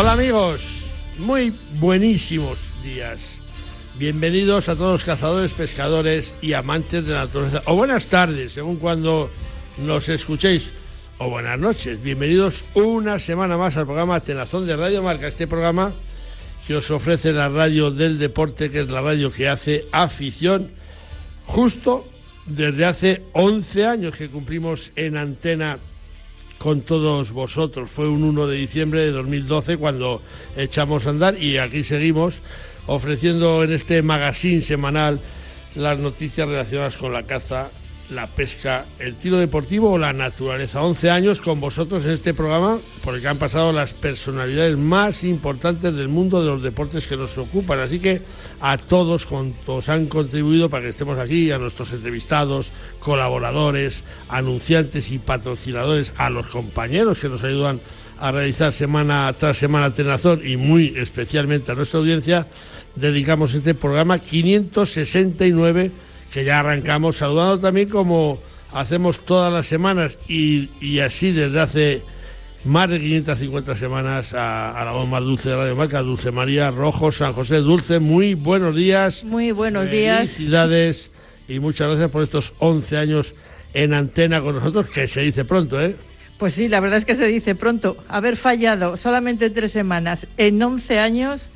Hola amigos, muy buenísimos días. Bienvenidos a todos los cazadores, pescadores y amantes de la naturaleza. O buenas tardes, según cuando nos escuchéis. O buenas noches. Bienvenidos una semana más al programa Tenazón de Radio Marca. Este programa que os ofrece la radio del deporte, que es la radio que hace afición, justo desde hace 11 años que cumplimos en antena con todos vosotros. Fue un 1 de diciembre de 2012 cuando echamos a andar y aquí seguimos ofreciendo en este magazine semanal las noticias relacionadas con la caza, la pesca, el tiro deportivo o la naturaleza. 11 años con vosotros en este programa porque han pasado las personalidades más importantes del mundo de los deportes que nos ocupan. Así que a todos cuantos han contribuido para que estemos aquí, a nuestros entrevistados, colaboradores, anunciantes y patrocinadores, a los compañeros que nos ayudan a realizar semana tras semana Tenazón y muy especialmente a nuestra audiencia, dedicamos este programa 569 que ya arrancamos saludando también como hacemos todas las semanas y, y así desde hace más de 550 semanas a, a, la voz más dulce de Radio Marca, Dulce María Rojo, San José Dulce. Muy buenos días. Muy buenos días. Felicidades y muchas gracias por estos 11 años en antena con nosotros, que se dice pronto, ¿eh? Pues sí, la verdad es que se dice pronto. Haber fallado solamente tres semanas en 11 años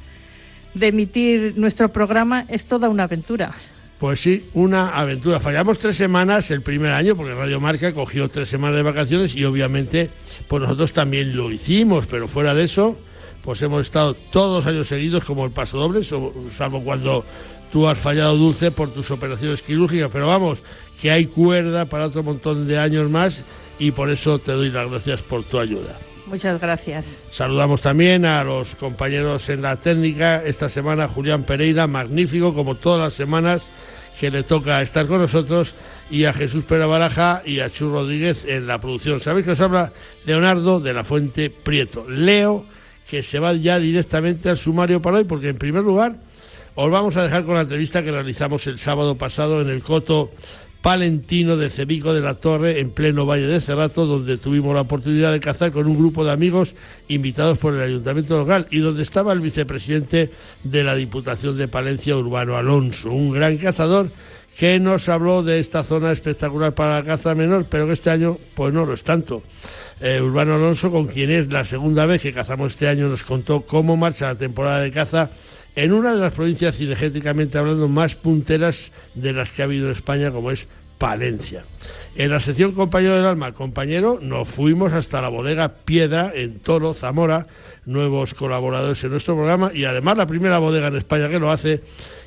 de emitir nuestro programa es toda una aventura. Pues sí, una aventura. Fallamos tres semanas el primer año porque Radio Marca cogió tres semanas de vacaciones y obviamente pues nosotros también lo hicimos, pero fuera de eso pues hemos estado todos los años seguidos como el paso doble, salvo cuando tú has fallado dulce por tus operaciones quirúrgicas, pero vamos, que hay cuerda para otro montón de años más y por eso te doy las gracias por tu ayuda. Muchas gracias. Saludamos también a los compañeros en la técnica. Esta semana Julián Pereira, magnífico como todas las semanas que le toca estar con nosotros, y a Jesús Pérez Baraja y a Chu Rodríguez en la producción. Sabéis que os habla Leonardo de la Fuente Prieto. Leo que se va ya directamente al sumario para hoy, porque en primer lugar os vamos a dejar con la entrevista que realizamos el sábado pasado en el Coto palentino de Cebico de la Torre, en pleno Valle de Cerrato, donde tuvimos la oportunidad de cazar con un grupo de amigos invitados por el ayuntamiento local y donde estaba el vicepresidente de la Diputación de Palencia, Urbano Alonso, un gran cazador que nos habló de esta zona espectacular para la caza menor, pero que este año pues no lo es tanto. Eh, Urbano Alonso, con quien es la segunda vez que cazamos este año, nos contó cómo marcha la temporada de caza en una de las provincias cinegéticamente hablando más punteras de las que ha habido en España, como es Palencia. En la sección Compañero del Alma, compañero, nos fuimos hasta la bodega Piedra en Toro, Zamora, nuevos colaboradores en nuestro programa y además la primera bodega en España que lo hace.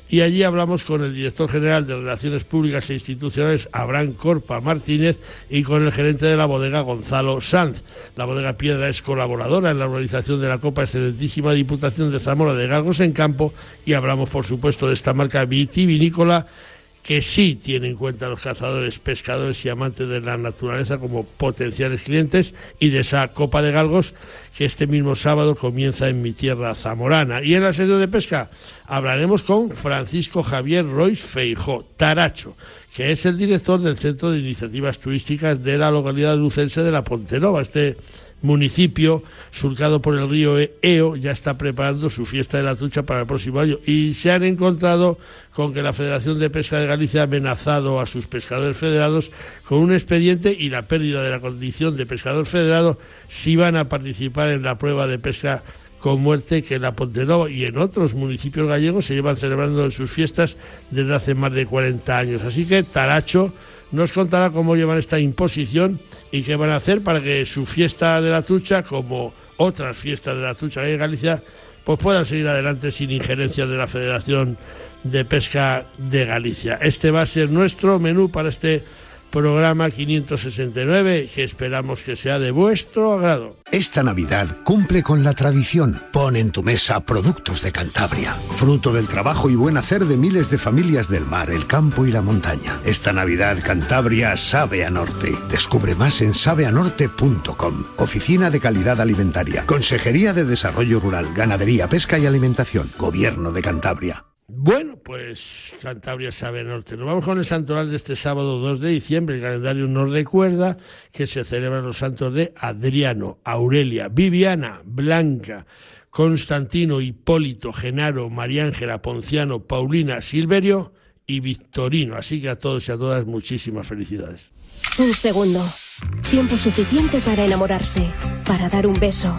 Y allí hablamos con el director general de Relaciones Públicas e Institucionales, Abraham Corpa Martínez, y con el gerente de la bodega, Gonzalo Sanz. La bodega Piedra es colaboradora en la organización de la Copa Excelentísima Diputación de Zamora de Galgos en Campo y hablamos, por supuesto, de esta marca vitivinícola que sí tiene en cuenta a los cazadores, pescadores y amantes de la naturaleza como potenciales clientes y de esa Copa de Galgos que este mismo sábado comienza en mi tierra zamorana. Y en la sede de pesca hablaremos con Francisco Javier Royce Feijó, Taracho, que es el director del Centro de Iniciativas Turísticas de la localidad lucense de La Pontenova. Este municipio surcado por el río Eo ya está preparando su fiesta de la trucha para el próximo año y se han encontrado con que la Federación de Pesca de Galicia ha amenazado a sus pescadores federados con un expediente y la pérdida de la condición de pescador federado si van a participar en la prueba de pesca con muerte que en la Pontenova y en otros municipios gallegos se llevan celebrando en sus fiestas desde hace más de 40 años. Así que Taracho nos contará cómo llevan esta imposición y qué van a hacer para que su fiesta de la trucha, como otras fiestas de la trucha en Galicia, pues puedan seguir adelante sin injerencia de la Federación de Pesca de Galicia. Este va a ser nuestro menú para este programa 569 que esperamos que sea de vuestro agrado. Esta Navidad cumple con la tradición. Pon en tu mesa productos de Cantabria, fruto del trabajo y buen hacer de miles de familias del mar, el campo y la montaña. Esta Navidad Cantabria sabe a norte. Descubre más en sabeanorte.com. Oficina de Calidad Alimentaria, Consejería de Desarrollo Rural, Ganadería, Pesca y Alimentación, Gobierno de Cantabria. Bueno, pues Cantabria sabe norte. Nos vamos con el santoral de este sábado 2 de diciembre. El calendario nos recuerda que se celebran los santos de Adriano, Aurelia, Viviana, Blanca, Constantino, Hipólito, Genaro, Mariángela, Ponciano, Paulina, Silverio y Victorino. Así que a todos y a todas muchísimas felicidades. Un segundo. Tiempo suficiente para enamorarse, para dar un beso,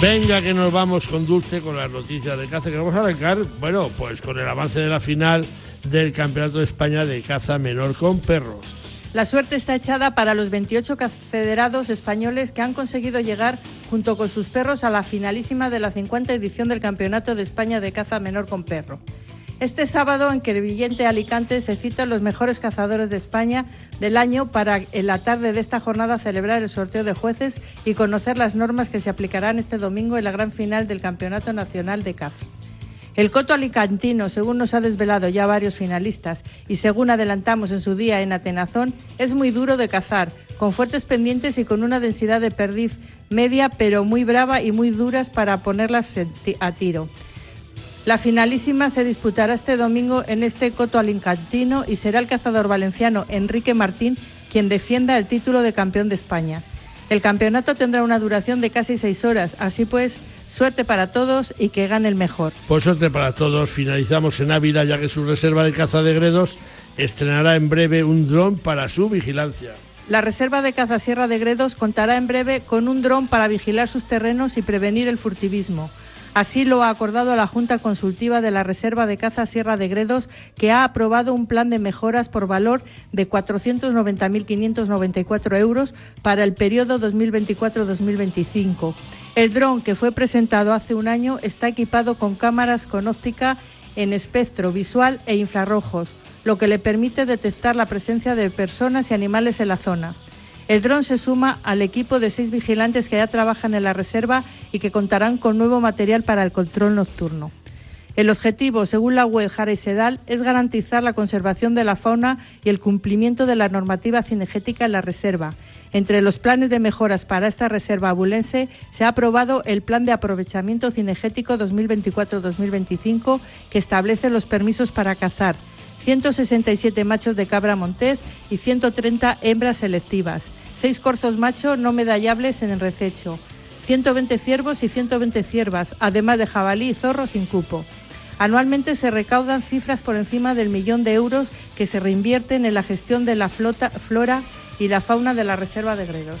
Venga que nos vamos con Dulce con las noticias de caza que vamos a arrancar, bueno, pues con el avance de la final del Campeonato de España de caza menor con perros. La suerte está echada para los 28 federados españoles que han conseguido llegar junto con sus perros a la finalísima de la 50 edición del Campeonato de España de caza menor con perro. Este sábado en Crevillente, Alicante, se citan los mejores cazadores de España del año para en la tarde de esta jornada celebrar el sorteo de jueces y conocer las normas que se aplicarán este domingo en la gran final del Campeonato Nacional de Caza. El coto alicantino, según nos ha desvelado ya varios finalistas y según adelantamos en su día en Atenazón, es muy duro de cazar, con fuertes pendientes y con una densidad de perdiz media, pero muy brava y muy duras para ponerlas a tiro. La finalísima se disputará este domingo en este coto alincantino y será el cazador valenciano Enrique Martín quien defienda el título de campeón de España. El campeonato tendrá una duración de casi seis horas, así pues, suerte para todos y que gane el mejor. Pues suerte para todos. Finalizamos en Ávila ya que su reserva de caza de gredos estrenará en breve un dron para su vigilancia. La Reserva de Caza Sierra de Gredos contará en breve con un dron para vigilar sus terrenos y prevenir el furtivismo. Así lo ha acordado la Junta Consultiva de la Reserva de Caza Sierra de Gredos, que ha aprobado un plan de mejoras por valor de 490.594 euros para el periodo 2024-2025. El dron, que fue presentado hace un año, está equipado con cámaras con óptica en espectro visual e infrarrojos, lo que le permite detectar la presencia de personas y animales en la zona. El dron se suma al equipo de seis vigilantes que ya trabajan en la reserva y que contarán con nuevo material para el control nocturno. El objetivo, según la web Jara y Sedal, es garantizar la conservación de la fauna y el cumplimiento de la normativa cinegética en la reserva. Entre los planes de mejoras para esta reserva abulense se ha aprobado el Plan de Aprovechamiento Cinegético 2024-2025 que establece los permisos para cazar 167 machos de cabra montés y 130 hembras selectivas seis corzos macho no medallables en el rececho, 120 ciervos y 120 ciervas, además de jabalí y zorro sin cupo. Anualmente se recaudan cifras por encima del millón de euros que se reinvierten en la gestión de la flora y la fauna de la Reserva de Gredos.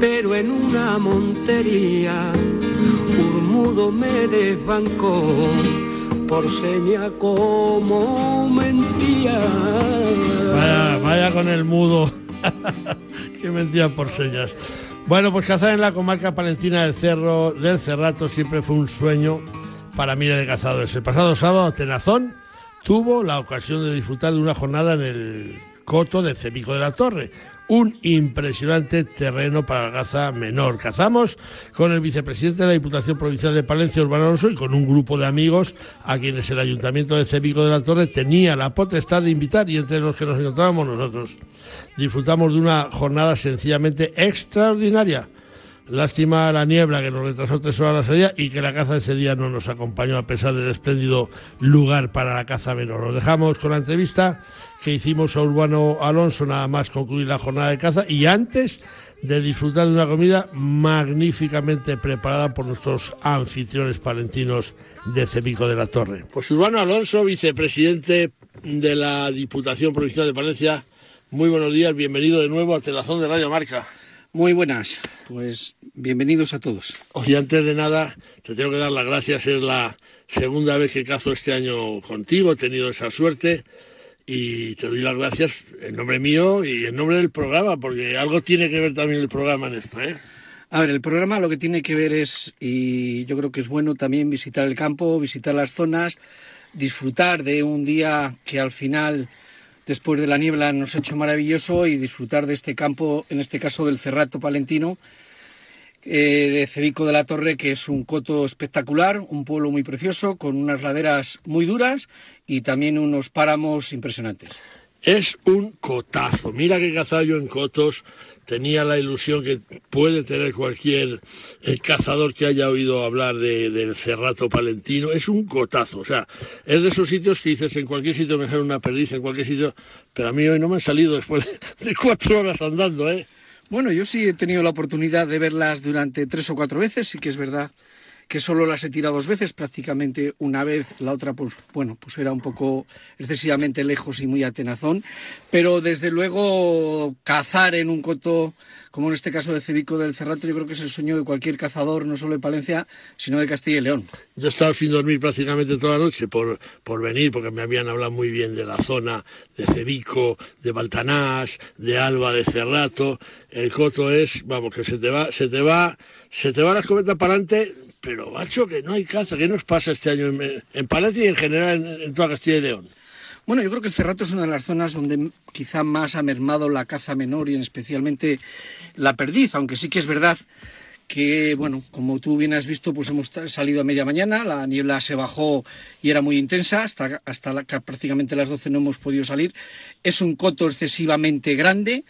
pero en una montería un mudo me desbancó por seña como mentía. Vaya, vaya con el mudo, que mentía por señas. Bueno, pues cazar en la comarca palentina del Cerro del Cerrato siempre fue un sueño para miles de cazadores. El pasado sábado, Tenazón tuvo la ocasión de disfrutar de una jornada en el coto de Cebico de la Torre, un impresionante terreno para la caza menor. Cazamos con el vicepresidente de la Diputación Provincial de Palencia, Urbano Alonso, y con un grupo de amigos a quienes el Ayuntamiento de Cebico de la Torre tenía la potestad de invitar y entre los que nos encontrábamos nosotros. Disfrutamos de una jornada sencillamente extraordinaria Lástima la niebla que nos retrasó tres horas la salida y que la caza ese día no nos acompañó a pesar del espléndido lugar para la caza menor. Lo dejamos con la entrevista que hicimos a Urbano Alonso nada más concluir la jornada de caza y antes de disfrutar de una comida magníficamente preparada por nuestros anfitriones palentinos de Cebico de la Torre. Pues Urbano Alonso, vicepresidente de la Diputación Provincial de Palencia, muy buenos días, bienvenido de nuevo a Telazón de Radio Marca. Muy buenas, pues bienvenidos a todos. Oye, antes de nada, te tengo que dar las gracias, es la segunda vez que cazo este año contigo, he tenido esa suerte y te doy las gracias en nombre mío y en nombre del programa, porque algo tiene que ver también el programa en esto, ¿eh? A ver, el programa lo que tiene que ver es, y yo creo que es bueno también visitar el campo, visitar las zonas, disfrutar de un día que al final después de la niebla nos ha hecho maravilloso y disfrutar de este campo, en este caso del Cerrato Palentino, eh, de Cebico de la Torre, que es un coto espectacular, un pueblo muy precioso, con unas laderas muy duras y también unos páramos impresionantes. Es un cotazo. Mira que yo en cotos tenía la ilusión que puede tener cualquier eh, cazador que haya oído hablar del cerrato palentino. Es un cotazo, o sea, es de esos sitios que dices en cualquier sitio me sale una perdiz, en cualquier sitio, pero a mí hoy no me han salido después de cuatro horas andando, ¿eh? Bueno, yo sí he tenido la oportunidad de verlas durante tres o cuatro veces, sí que es verdad que solo las he tirado dos veces, prácticamente una vez, la otra, pues bueno, pues era un poco excesivamente lejos y muy atenazón, pero desde luego cazar en un coto, como en este caso de Cebico del Cerrato, yo creo que es el sueño de cualquier cazador, no solo de Palencia, sino de Castilla y León. Yo he estado sin dormir prácticamente toda la noche por, por venir, porque me habían hablado muy bien de la zona de Cebico, de Baltanás, de Alba, de Cerrato. El coto es, vamos, que se te va, se te va, se te va la escopeta para adelante pero macho, que no hay caza. ¿Qué nos pasa este año en, Palencia y en general en, toda Castilla y León? Bueno, yo creo que el Cerrato es una de las zonas donde quizá más ha mermado la caza menor y especialmente la perdiz, aunque sí que es verdad que, bueno, como tú bien has visto, pues hemos salido a media mañana, la niebla se bajó y era muy intensa, hasta, hasta prácticamente las 12 no hemos podido salir. Es un coto excesivamente grande,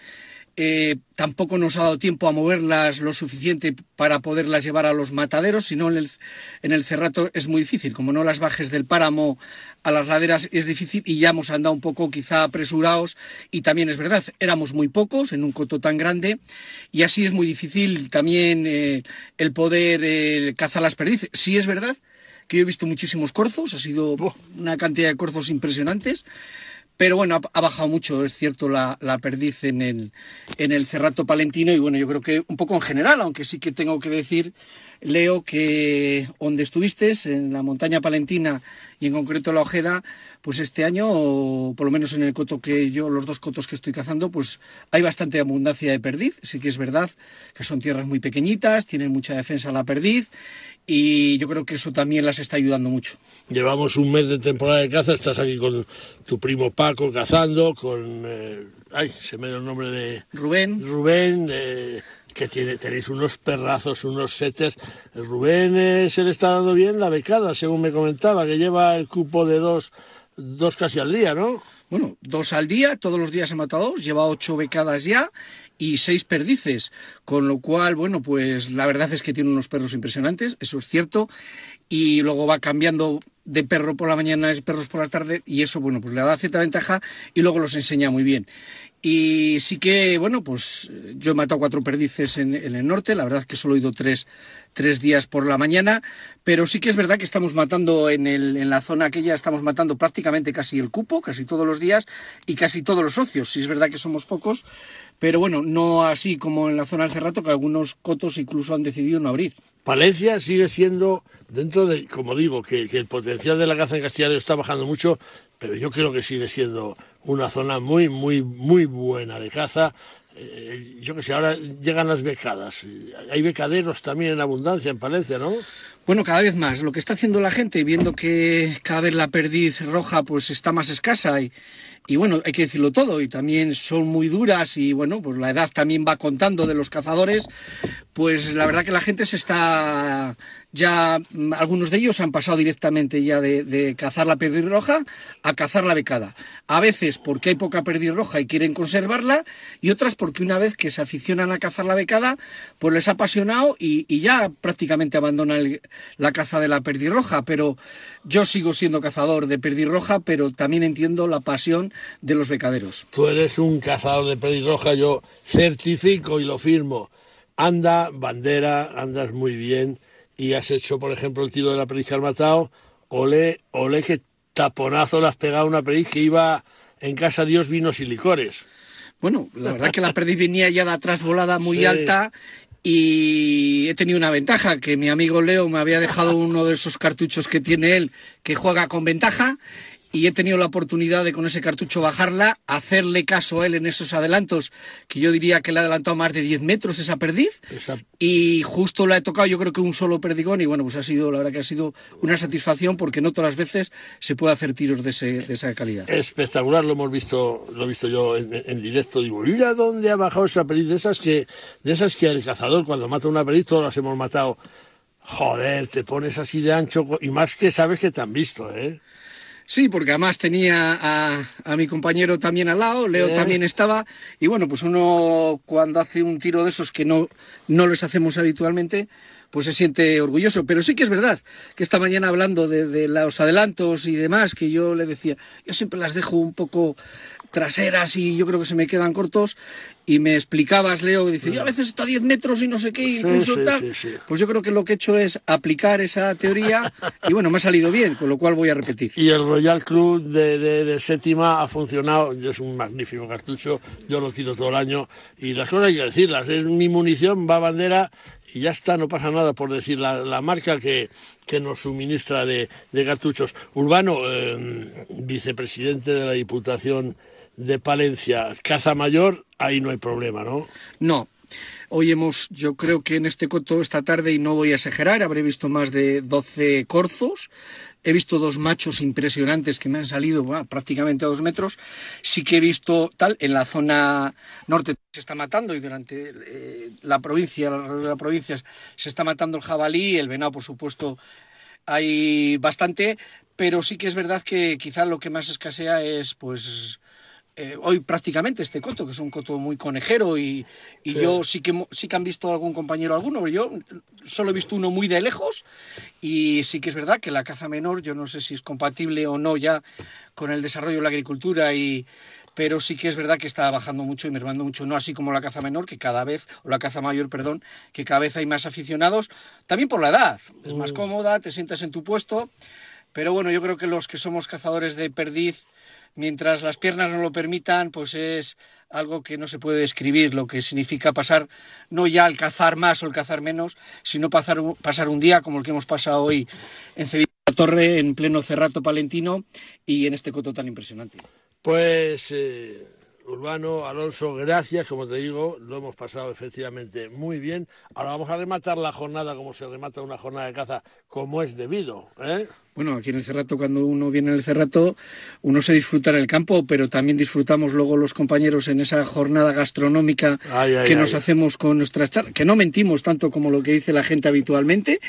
eh, tampoco nos ha dado tiempo a moverlas lo suficiente para poderlas llevar a los mataderos, sino en el, en el cerrato es muy difícil. Como no las bajes del páramo a las laderas es difícil y ya hemos andado un poco quizá apresurados y también es verdad, éramos muy pocos en un coto tan grande y así es muy difícil también eh, el poder eh, cazar las perdices. Sí es verdad que yo he visto muchísimos corzos, ha sido una cantidad de corzos impresionantes, pero bueno, ha, bajado mucho, es cierto, la, perdiz en el, en el Cerrato Palentino y bueno, yo creo que un poco en general, aunque sí que tengo que decir, Leo, que donde estuviste, en la montaña palentina y en concreto la Ojeda, pues este año, o por lo menos en el coto que yo, los dos cotos que estoy cazando, pues hay bastante abundancia de perdiz. Sí que es verdad que son tierras muy pequeñitas, tienen mucha defensa la perdiz y yo creo que eso también las está ayudando mucho. Llevamos un mes de temporada de caza, estás aquí con tu primo Paco cazando, con... Eh, ay, se me dio el nombre de... Rubén. Rubén, eh, que tiene, tenéis unos perrazos, unos setes. Rubén eh, se le está dando bien la becada, según me comentaba, que lleva el cupo de dos, dos casi al día, ¿no? Bueno, dos al día, todos los días he matado dos, lleva ocho becadas ya y seis perdices, con lo cual, bueno, pues la verdad es que tiene unos perros impresionantes, eso es cierto, y luego va cambiando de perro por la mañana y perros por la tarde, y eso, bueno, pues le da cierta ventaja y luego los enseña muy bien. Y sí que, bueno, pues yo he matado cuatro perdices en, el norte, la verdad es que solo he ido tres, tres, días por la mañana, pero sí que es verdad que estamos matando en, el, en la zona aquella, estamos matando prácticamente casi el cupo, casi todos los días y casi todos los socios. Sí es verdad que somos pocos, pero bueno, no así como en la zona del Cerrato, que algunos cotos incluso han decidido no abrir. Palencia sigue siendo, dentro de, como digo, que, el potencial de la caza en Castilla está bajando mucho, pero yo creo que sigue siendo una zona muy, muy, muy buena de caza. Eh, yo que sé, ahora llegan las becadas. Hay becaderos también en abundancia en Palencia, ¿no? Bueno, cada vez más. Lo que está haciendo la gente, viendo que cada vez la perdiz roja pues está más escasa y, y bueno, hay que decirlo todo, y también son muy duras y bueno, pues la edad también va contando de los cazadores, pues la verdad que la gente se está ya mm, algunos de ellos han pasado directamente ya de, cazar la perdiz roja a cazar la becada. A veces porque hay poca perdiz roja y quieren conservarla y otras porque una vez que se aficionan a cazar la becada pues les ha apasionado y, ya prácticamente abandonan la caza de la perdiz roja. Pero yo sigo siendo cazador de perdiz roja, pero también entiendo la pasión de los becaderos. Tú eres un cazador de perdiz roja, yo certifico y lo firmo. Anda, bandera, andas muy bien y has hecho, por ejemplo, el tiro de la perdiz que has matado, ole, ole, que taponazo le has pegado a una perdiz que iba en casa Dios vinos y licores. Bueno, la verdad que la perdiz venía ya de atrás volada muy alta y he tenido una ventaja, que mi amigo Leo me había dejado uno de esos cartuchos que tiene él, que juega con ventaja, y he tenido la oportunidad de con ese cartucho bajarla, hacerle caso a él en esos adelantos, que yo diría que le ha adelantado más de 10 metros esa perdiz, y justo la he tocado yo creo que un solo perdigón, y bueno, pues ha sido, la verdad que ha sido una satisfacción porque no todas las veces se puede hacer tiros de, esa calidad. Espectacular, lo hemos visto, lo he visto yo en, directo, digo, mira dónde ha bajado esa perdiz, de esas que, de esas que el cazador cuando mata una perdiz todas las hemos matado. Joder, te pones así de ancho y más que sabes que te han visto, ¿eh? Sí, porque además tenía a, mi compañero también al lado, Leo también estaba, y bueno, pues uno cuando hace un tiro de esos que no, no los hacemos habitualmente, pues se siente orgulloso. Pero sí que es verdad que esta mañana hablando de, de los adelantos y demás, que yo le decía, yo siempre las dejo un poco traseras y yo creo que se me quedan cortos. Y me explicabas, Leo, que dice, yo a veces está a 10 metros y no sé qué, incluso tal. pues yo creo que lo que he hecho es aplicar esa teoría y bueno, me ha salido bien, con lo cual voy a repetir. Y el Royal Club de, de, séptima ha funcionado, es un magnífico cartucho, yo lo tiro todo el año y las cosas hay que decirlas, es mi munición, va bandera y ya está, no pasa nada por decir la, marca que, que, nos suministra de, cartuchos. Urbano, eh, vicepresidente de la Diputación de Palencia, Caza Mayor, ahí no hay problema, ¿no? No. Hoy hemos, yo creo que en este coto esta tarde, y no voy a exagerar, habré visto más de 12 corzos. He visto dos machos impresionantes que me han salido prácticamente a dos metros. Sí que he visto tal, en la zona norte se está matando y durante eh, la provincia, la provincia se está matando el jabalí, el venado, por supuesto, hay bastante, pero sí que es verdad que quizá lo que más escasea es pues eh, hoy prácticamente este coto, que es un coto muy conejero y, yo sí que, sí que han visto algún compañero alguno, pero yo solo he visto uno muy de lejos y sí que es verdad que la caza menor, yo no sé si es compatible o no ya con el desarrollo de la agricultura y pero sí que es verdad que está bajando mucho y mermando mucho, no así como la caza menor, que cada vez, o la caza mayor, perdón, que cada vez hay más aficionados, también por la edad, es más mm. cómoda, te sientas en tu puesto, pero bueno, yo creo que los que somos cazadores de perdiz, mientras las piernas no lo permitan, pues es algo que no se puede describir, lo que significa pasar no ya al cazar más o el cazar menos, sino pasar, pasar un día como el que hemos pasado hoy en Sevilla Torre, en pleno cerrato palentino y en este coto tan impresionante. Pues eh, Urbano, Alonso, gracias, como te digo, lo hemos pasado efectivamente muy bien. Ahora vamos a rematar la jornada como se remata una jornada de caza, como es debido. ¿eh? Bueno, aquí en el Cerrato, cuando uno viene en el Cerrato, uno se disfruta en el campo, pero también disfrutamos luego los compañeros en esa jornada gastronómica que nos hacemos con nuestras charlas, que no mentimos tanto como lo que dice la gente habitualmente,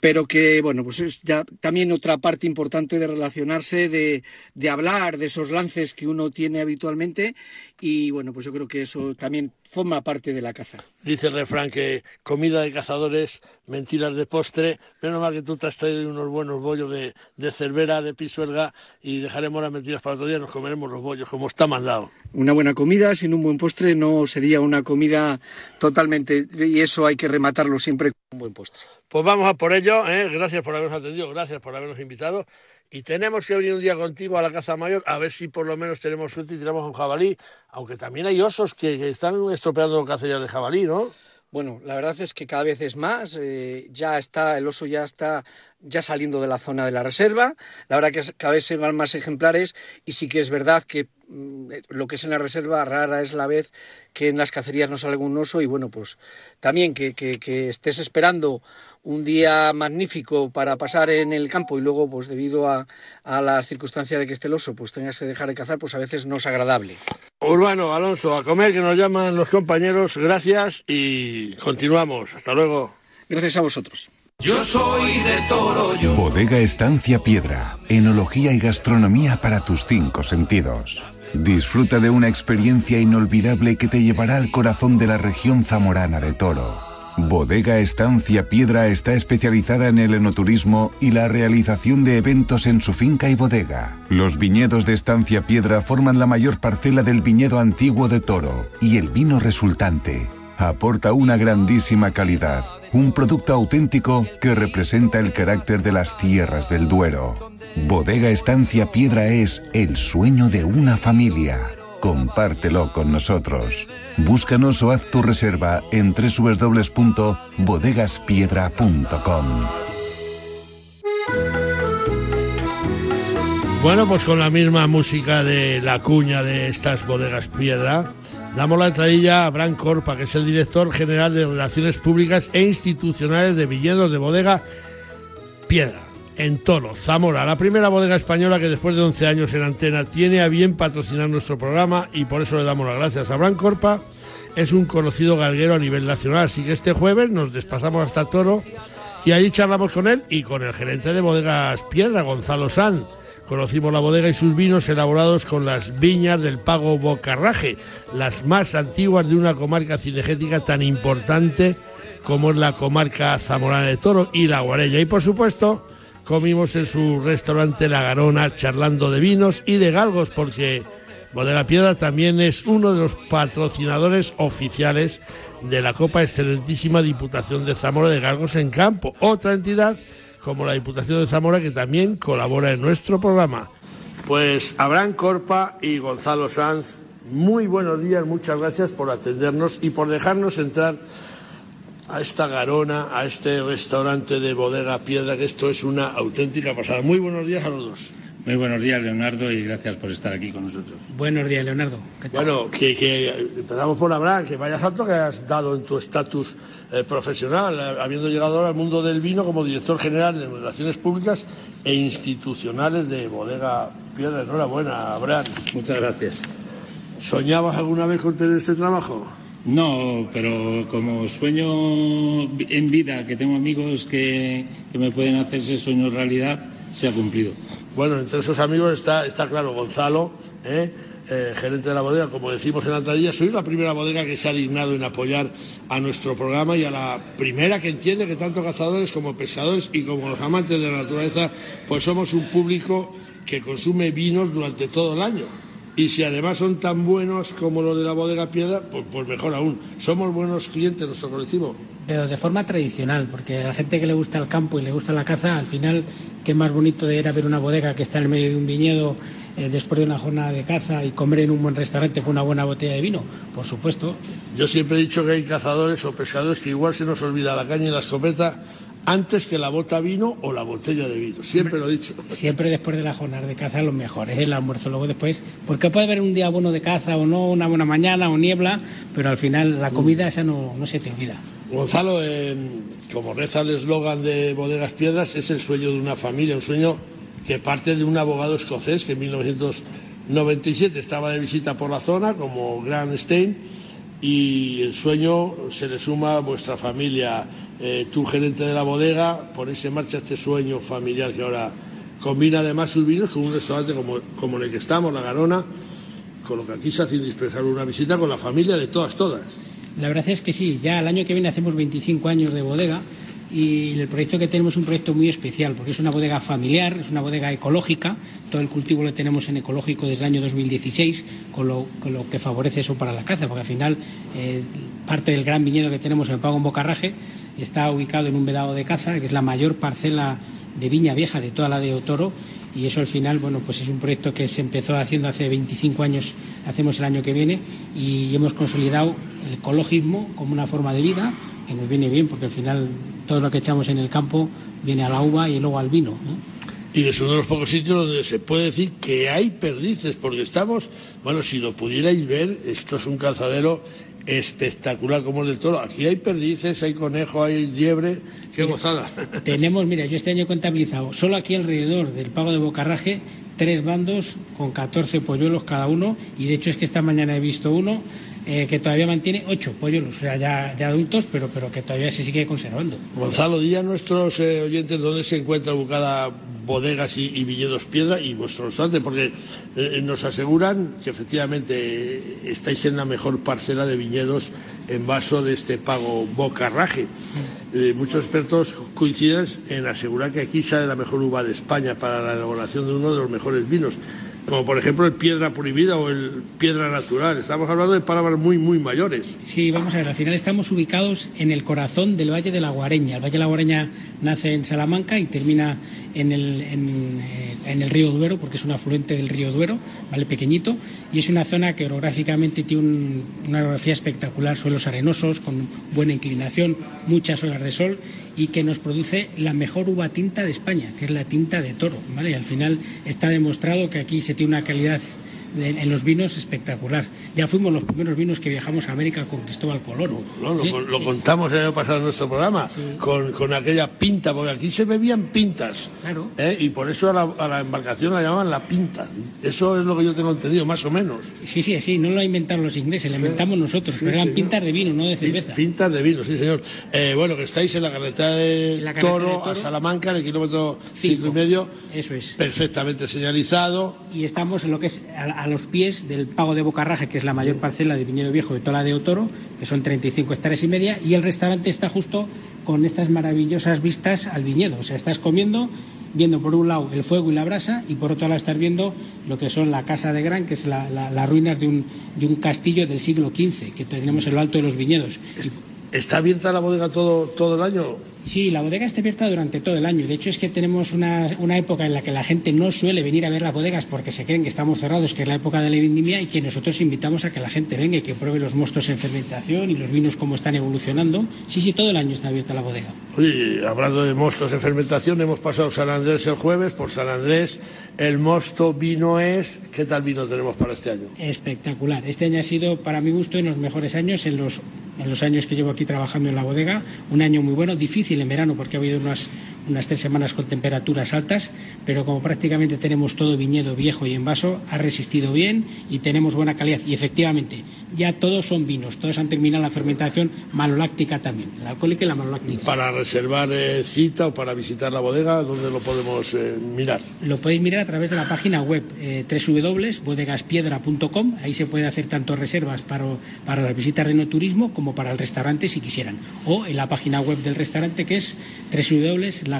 pero que, bueno, pues es ya también otra parte importante de relacionarse, de, de, hablar de esos lances que uno tiene habitualmente. Y, bueno, pues yo creo que eso también forma parte de la caza. Dice el refrán que comida de cazadores, mentiras de postre, menos mal que tú te has traído unos buenos bollos de, de cervera, de pisuerga y dejaremos las mentiras para otro día, nos comeremos los bollos como está mandado. Una buena comida sin un buen postre no sería una comida totalmente, y eso hay que rematarlo siempre con un buen postre. Pues vamos a por ello, ¿eh? gracias por habernos atendido, gracias por habernos invitado. Y tenemos que venir un día contigo a la Caza Mayor a ver si por lo menos tenemos suerte y tiramos un jabalí, aunque también hay osos que, están estropeando cacerías de jabalí, ¿no? Bueno, la verdad es que cada vez es más, eh, ya está, el oso ya está ya saliendo de la zona de la reserva, la verdad que cada vez se van más ejemplares y sí que es verdad que mm, lo que es en la reserva rara es la vez que en las cacerías no sale un oso y bueno, pues también que, que, estés esperando un día magnífico para pasar en el campo y luego pues debido a, a la circunstancia de que esté el oso pues tengas que dejar de cazar pues a veces no es agradable. Urbano, Alonso, a comer que nos llaman los compañeros, gracias y continuamos. Hasta luego. Gracias a vosotros. Yo soy de Toro. Bodega Estancia Piedra. Enología y gastronomía para tus cinco sentidos. Disfruta de una experiencia inolvidable que te llevará al corazón de la región zamorana de Toro. Bodega Estancia Piedra está especializada en el enoturismo y la realización de eventos en su finca y bodega. Los viñedos de Estancia Piedra forman la mayor parcela del viñedo antiguo de Toro y el vino resultante aporta una grandísima calidad, un producto auténtico que representa el carácter de las tierras del Duero. Bodega Estancia Piedra es el sueño de una familia. Compártelo con nosotros. Búscanos o haz tu reserva en www.bodegaspiedra.com. Bueno, pues con la misma música de la cuña de estas bodegas piedra, damos la entradilla a Bran Corpa, que es el director general de Relaciones Públicas e Institucionales de Viñedos de Bodega Piedra en Toro, Zamora, la primera bodega española que después de 11 años en antena tiene a bien patrocinar nuestro programa y por eso le damos las gracias a Bran Corpa. Es un conocido galguero a nivel nacional, así que este jueves nos desplazamos hasta Toro y allí charlamos con él y con el gerente de bodegas Piedra, Gonzalo San. Conocimos la bodega y sus vinos elaborados con las viñas del Pago Bocarraje, las más antiguas de una comarca cinegética tan importante como es la comarca zamorana de Toro y la Guarella. Y por supuesto, comimos en su restaurante La Garona charlando de vinos y de galgos porque Bodega Piedra también es uno de los patrocinadores oficiales de la Copa Excelentísima Diputación de Zamora de Galgos en Campo, otra entidad como la Diputación de Zamora que también colabora en nuestro programa. Pues Abraham Corpa y Gonzalo Sanz, muy buenos días, muchas gracias por atendernos y por dejarnos entrar a esta garona, a este restaurante de bodega piedra, que esto es una auténtica pasada. Muy buenos días a los dos. Muy buenos días, Leonardo, y gracias por estar aquí con nosotros. Buenos días, Leonardo. Bueno, que, empezamos por hablar, que vaya salto que has dado en tu estatus eh, profesional, eh, habiendo llegado ahora al mundo del vino como director general de Relaciones Públicas e Institucionales de Bodega Piedra. Enhorabuena, Abraham. Muchas gracias. ¿Soñabas alguna vez con tener este trabajo? No, pero como sueño en vida, que tengo amigos que, me pueden hacer ese sueño realidad, se ha cumplido. Bueno, entre esos amigos está, está claro Gonzalo, ¿eh? Eh, gerente de la bodega, como decimos en la entradilla, soy la primera bodega que se ha dignado en apoyar a nuestro programa y a la primera que entiende que tanto cazadores como pescadores y como los amantes de la naturaleza, pues somos un público que consume vinos durante todo el año. Y si además son tan buenos como los de la bodega Piedra, pues, pues mejor aún. Somos buenos clientes nuestro colectivo. Pero de forma tradicional, porque a la gente que le gusta el campo y le gusta la caza, al final, qué más bonito de ir a ver una bodega que está en el medio de un viñedo eh, después de una jornada de caza y comer en un buen restaurante con una buena botella de vino, por supuesto. Yo siempre he dicho que hay cazadores o pescadores que igual se nos olvida la caña y la escopeta antes que la bota vino o la botella de vino. Siempre lo he dicho. Siempre después de la jornada de caza lo mejor es el almuerzo. Luego después, porque puede haber un día bueno de caza o no, una buena mañana o niebla, pero al final la comida esa no, no se te olvida. Gonzalo, como reza el eslogan de Bodegas Piedras, es el sueño de una familia, un sueño que parte de un abogado escocés que en 1997 estaba de visita por la zona como Grant Stein y el sueño se le suma a vuestra familia eh, tu gerente de la bodega, ponéis en marcha este sueño familiar que ahora combina además sus vinos con un restaurante como, como en el que estamos, La Garona, con lo que aquí se hace indispensable una visita con la familia de todas, todas. La verdad es que sí, ya el año que viene hacemos 25 años de bodega y el proyecto que tenemos es un proyecto muy especial porque es una bodega familiar, es una bodega ecológica, todo el cultivo lo tenemos en ecológico desde el año 2016, con lo, con lo que favorece eso para la caza, porque al final eh, parte del gran viñedo que tenemos en Pago en Bocarraje está ubicado en un vedado de caza, que es la mayor parcela de viña vieja de toda la de Otoro y eso al final, bueno, pues es un proyecto que se empezó haciendo hace 25 años, hacemos el año que viene y hemos consolidado el ecologismo como una forma de vida que nos viene bien porque al final todo lo que echamos en el campo viene a la uva y luego al vino. ¿eh? Y es uno de los pocos sitios donde se puede decir que hay perdices, porque estamos, bueno, si lo pudierais ver, esto es un calzadero espectacular como el del toro. Aquí hay perdices, hay conejo, hay liebre, qué gozada. Tenemos, mira, yo este año he contabilizado, solo aquí alrededor del pago de Bocarraje, tres bandos con 14 polluelos cada uno, y de hecho es que esta mañana he visto uno eh, que todavía mantiene ocho polluelos, o sea, ya, ya, adultos, pero, pero que todavía se sigue conservando. Gonzalo, di a nuestros eh, oyentes dónde se encuentra ubicada bodegas y, viñedos piedra y vuestro restaurante, porque eh, nos aseguran que efectivamente estáis en la mejor parcela de viñedos en vaso de este pago bocarraje. Eh, muchos expertos coinciden en asegurar que aquí sale la mejor uva de España para la elaboración de uno de los mejores vinos como por ejemplo el piedra prohibida o el piedra natural. Estamos hablando de palabras muy, muy mayores. Sí, vamos a ver, al final estamos ubicados en el corazón del Valle de la Guareña. El Valle de la Guareña nace en Salamanca y termina en el, en, en el río Duero, porque es un afluente del río Duero, ¿vale? pequeñito, y es una zona que orográficamente tiene un, una orografía espectacular, suelos arenosos, con buena inclinación, muchas horas de sol, y que nos produce la mejor uva tinta de España, que es la tinta de toro. ¿vale? Y al final está demostrado que aquí se tiene una calidad en los vinos espectacular. Ya fuimos los primeros vinos que viajamos a América con Cristóbal Colón. No, lo, lo, contamos el año pasado en nuestro programa, sí. con, con, aquella pinta, porque aquí se bebían pintas. Claro. ¿eh? Y por eso a la, a la, embarcación la llamaban la pinta. Eso es lo que yo tengo entendido, más o menos. Sí, sí, sí, no lo inventaron los ingleses, lo inventamos nosotros, pero eran pintas de vino, no de cerveza. Pintas de vino, sí, señor. Eh, bueno, que estáis en la carretera de, la Toro, de Toro, a Salamanca, en el kilómetro cinco y medio. Eso es. Perfectamente señalizado. Y estamos en lo que es a, a los pies del pago de Bocarraje, que es la mayor parcela de viñedo viejo de Tola de Otoro, que son 35 hectáreas y media, y el restaurante está justo con estas maravillosas vistas al viñedo. O sea, estás comiendo, viendo por un lado el fuego y la brasa, y por otro lado estás viendo lo que son la Casa de Gran, que es la, la, las ruinas de un, de un castillo del siglo XV, que tenemos en lo alto de los viñedos. ¿Está abierta la bodega todo, todo el año? Sí, la bodega está abierta durante todo el año. De hecho, es que tenemos una, una, época en la que la gente no suele venir a ver las bodegas porque se creen que estamos cerrados, que es la época de la vendimia, y que nosotros invitamos a que la gente venga y que pruebe los mostos en fermentación y los vinos cómo están evolucionando. Sí, sí, todo el año está abierta la bodega. Oye, hablando de mostos en fermentación, hemos pasado San Andrés el jueves. Por San Andrés, el mosto vino es. ¿Qué tal vino tenemos para este año? Espectacular. Este año ha sido, para mi gusto, en los mejores años, en los en los años que llevo aquí trabajando en la bodega, un año muy bueno, difícil en verano porque ha habido unas, unas tres semanas con temperaturas altas, pero como prácticamente tenemos todo viñedo viejo y en vaso, ha resistido bien y tenemos buena calidad. Y efectivamente, ya todos son vinos, todos han terminado la fermentación maloláctica también, la alcohólica y la maloláctica. Para reservar eh, cita o para visitar la bodega, ¿dónde lo podemos eh, mirar? Lo podéis mirar a través de la página web eh, www.bodegaspiedra.com, ahí se puede hacer tanto reservas para, para las visitas de no turismo como para el restaurante si quisieran, o en la página web del restaurante que es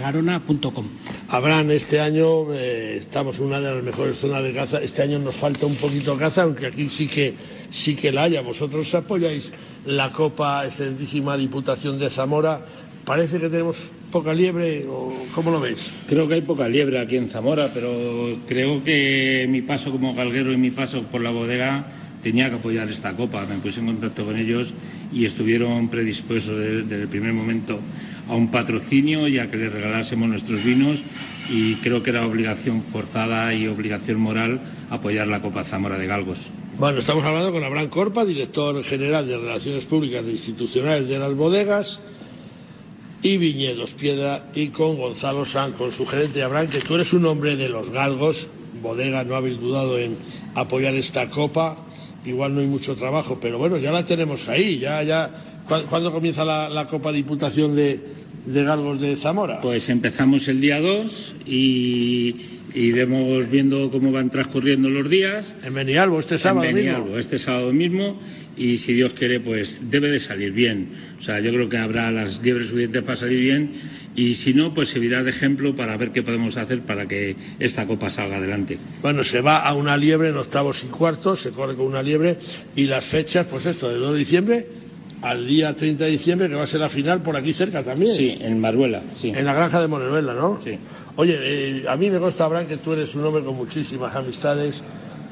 www.lagarona.com. Habrán este año, eh, estamos en una de las mejores zonas de caza, este año nos falta un poquito caza, aunque aquí sí que, sí que la haya. Vosotros apoyáis la Copa Excelentísima Diputación de Zamora, parece que tenemos poca liebre o cómo lo veis? Creo que hay poca liebre aquí en Zamora, pero creo que mi paso como galguero y mi paso por la bodega tenía que apoyar esta copa. Me puse en contacto con ellos y estuvieron predispuestos desde, el primer momento a un patrocinio y a que les regalásemos nuestros vinos y creo que era obligación forzada y obligación moral apoyar la Copa Zamora de Galgos. Bueno, estamos hablando con Abraham Corpa, director general de Relaciones Públicas e Institucionales de las Bodegas y Viñedos Piedra y con Gonzalo San, con su gerente Abraham, que tú eres un hombre de los galgos, bodega, no habéis dudado en apoyar esta copa, igual no hay mucho trabajo, pero bueno, ya la tenemos ahí, ya, ya. ¿Cuándo, ¿cuándo comienza la, la, Copa Diputación de, de Galgos de Zamora? Pues empezamos el día 2 y iremos viendo cómo van transcurriendo los días. En Benialbo, este sábado en Benialbo, mismo. este sábado mismo. Y si Dios quiere, pues debe de salir bien. O sea, yo creo que habrá las liebres suficientes para salir bien. Y si no, pues servirá de ejemplo para ver qué podemos hacer para que esta copa salga adelante. Bueno, se va a una liebre en octavos y cuartos, se corre con una liebre. Y las fechas, pues esto, del 2 de diciembre al día 30 de diciembre, que va a ser la final por aquí cerca también. Sí, en Maruela, sí. En la granja de Moreruela, ¿no? Sí. Oye, eh, a mí me consta, Abraham, que tú eres un hombre con muchísimas amistades.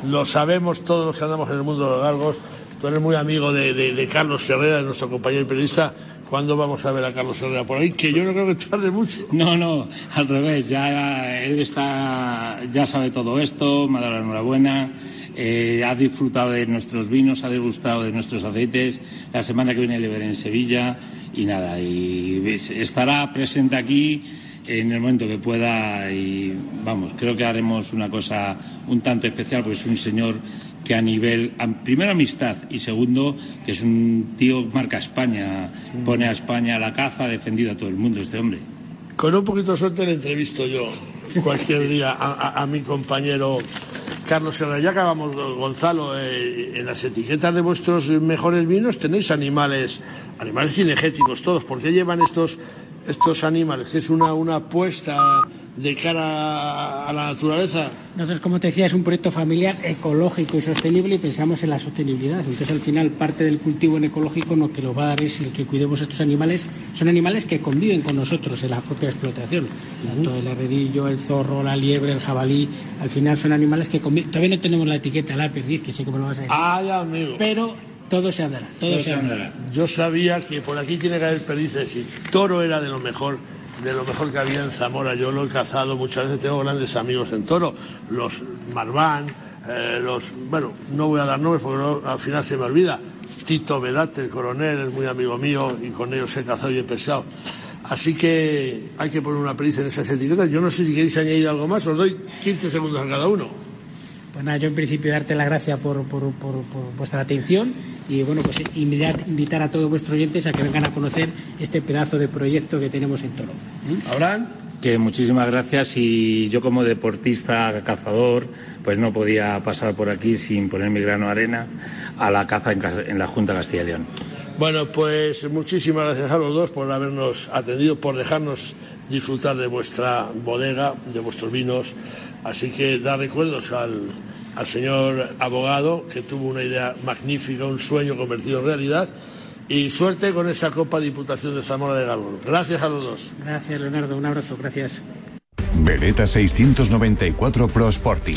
Lo sabemos todos los que andamos en el mundo de los galgos. tú eres muy amigo de, Carlos Herrera, nuestro compañero periodista. ¿Cuándo vamos a ver a Carlos Herrera por ahí? Que yo no creo que tarde mucho. No, no, al revés. Ya él está, ya sabe todo esto. Me ha dado la enhorabuena. Eh, ha disfrutado de nuestros vinos, ha degustado de nuestros aceites. La semana que viene le veré en Sevilla y nada, y estará presente aquí en el momento que pueda y vamos, creo que haremos una cosa un tanto especial porque es un señor que a nivel, primero amistad y segundo, que es un tío marca España, pone a España a la caza, ha defendido a todo el mundo este hombre. Con un poquito de suerte le entrevisto yo cualquier día a, mi compañero Carlos Herrera. Ya acabamos, Gonzalo, eh, en las etiquetas de vuestros mejores vinos tenéis animales, animales cinegéticos todos. ¿Por qué llevan estos, estos animales? ¿Es una, una apuesta de cara a la naturaleza? Nosotros, como te decía, es un proyecto familiar ecológico y sostenible y pensamos en la sostenibilidad. Entonces, al final, parte del cultivo en ecológico lo que lo va a dar es el que cuidemos estos animales. Son animales que conviven con nosotros en la propia explotación. Tanto el herrerillo, el zorro, la liebre, el jabalí. Al final son animales que conviven. Todavía no tenemos la etiqueta la perdiz, que sé cómo lo vas a decir. Ay, amigo. Pero todo se andará, todo, se andará. Yo sabía que por aquí tiene que haber perdices y toro era de lo mejor de lo mejor que había en Zamora. Yo lo he cazado muchas veces, tengo grandes amigos en toro, los Marván, eh, los, bueno, no voy a dar nombres porque al final se me olvida. Tito Vedate, el coronel, es muy amigo mío y con ellos he cazado y he pesado. Así que hay que poner una pericia en esas etiquetas. Yo no sé si queréis añadir algo más, os doy 15 segundos a cada uno. Pues nada, yo en principio darte las gracias por, vuestra atención y bueno, pues invitar, a todos vuestros oyentes a que vengan a conocer este pedazo de proyecto que tenemos en Toro. Abraham. Que muchísimas gracias y yo como deportista cazador pues no podía pasar por aquí sin poner mi grano de arena a la caza en, la Junta Castilla y León. Bueno, pues muchísimas gracias a los dos por habernos atendido, por dejarnos disfrutar de vuestra bodega, de vuestros vinos. Así que da recuerdos al, al señor abogado que tuvo una idea magnífica, un sueño convertido en realidad. Y suerte con esa Copa Diputación de Zamora de Galvón. Gracias a los dos. Gracias, Leonardo. Un abrazo. Gracias. Beretta 694 Pro Sporting.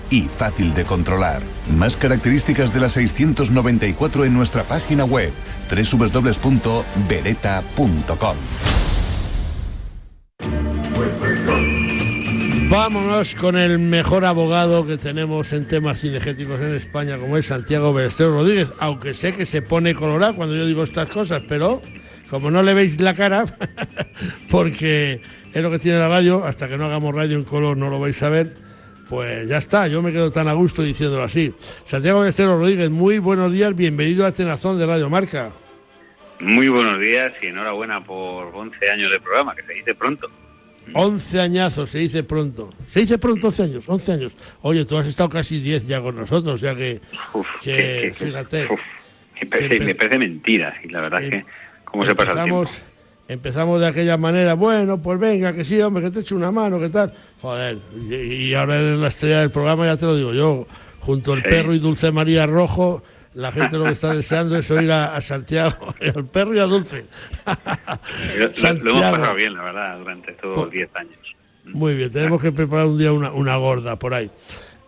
y fácil de controlar. Más características de la 694 en nuestra página web www.beretta.com. Vámonos con el mejor abogado que tenemos en temas cinegéticos en España, como es Santiago Belestero Rodríguez, aunque sé que se pone colorado cuando yo digo estas cosas, pero como no le veis la cara, porque es lo que tiene la radio, hasta que no hagamos radio en color no lo vais a ver, pues ya está, yo me quedo tan a gusto diciéndolo así. Santiago Estero Rodríguez, muy buenos días, bienvenido a Tenazón de Radio Marca. Muy buenos días y enhorabuena por 11 años de programa, que se dice pronto. 11 añazos, se dice pronto. Se dice pronto 11 años, 11 años. Oye, tú has estado casi 10 ya con nosotros, o sea que, fíjate. me, parece, mentira, y la verdad es que, ¿cómo se pasa el tiempo? Empezamos de aquella manera, bueno, pues venga, que sí, hombre, que te eche una mano, que tal. Joder, y, ahora eres la estrella del programa, ya te lo digo yo, junto al perro y Dulce María Rojo, la gente lo que está deseando es oír a, Santiago, al perro y a Dulce. lo, hemos pasado bien, la verdad, durante estos 10 pues, años. Muy bien, tenemos que preparar un día una, una gorda por ahí.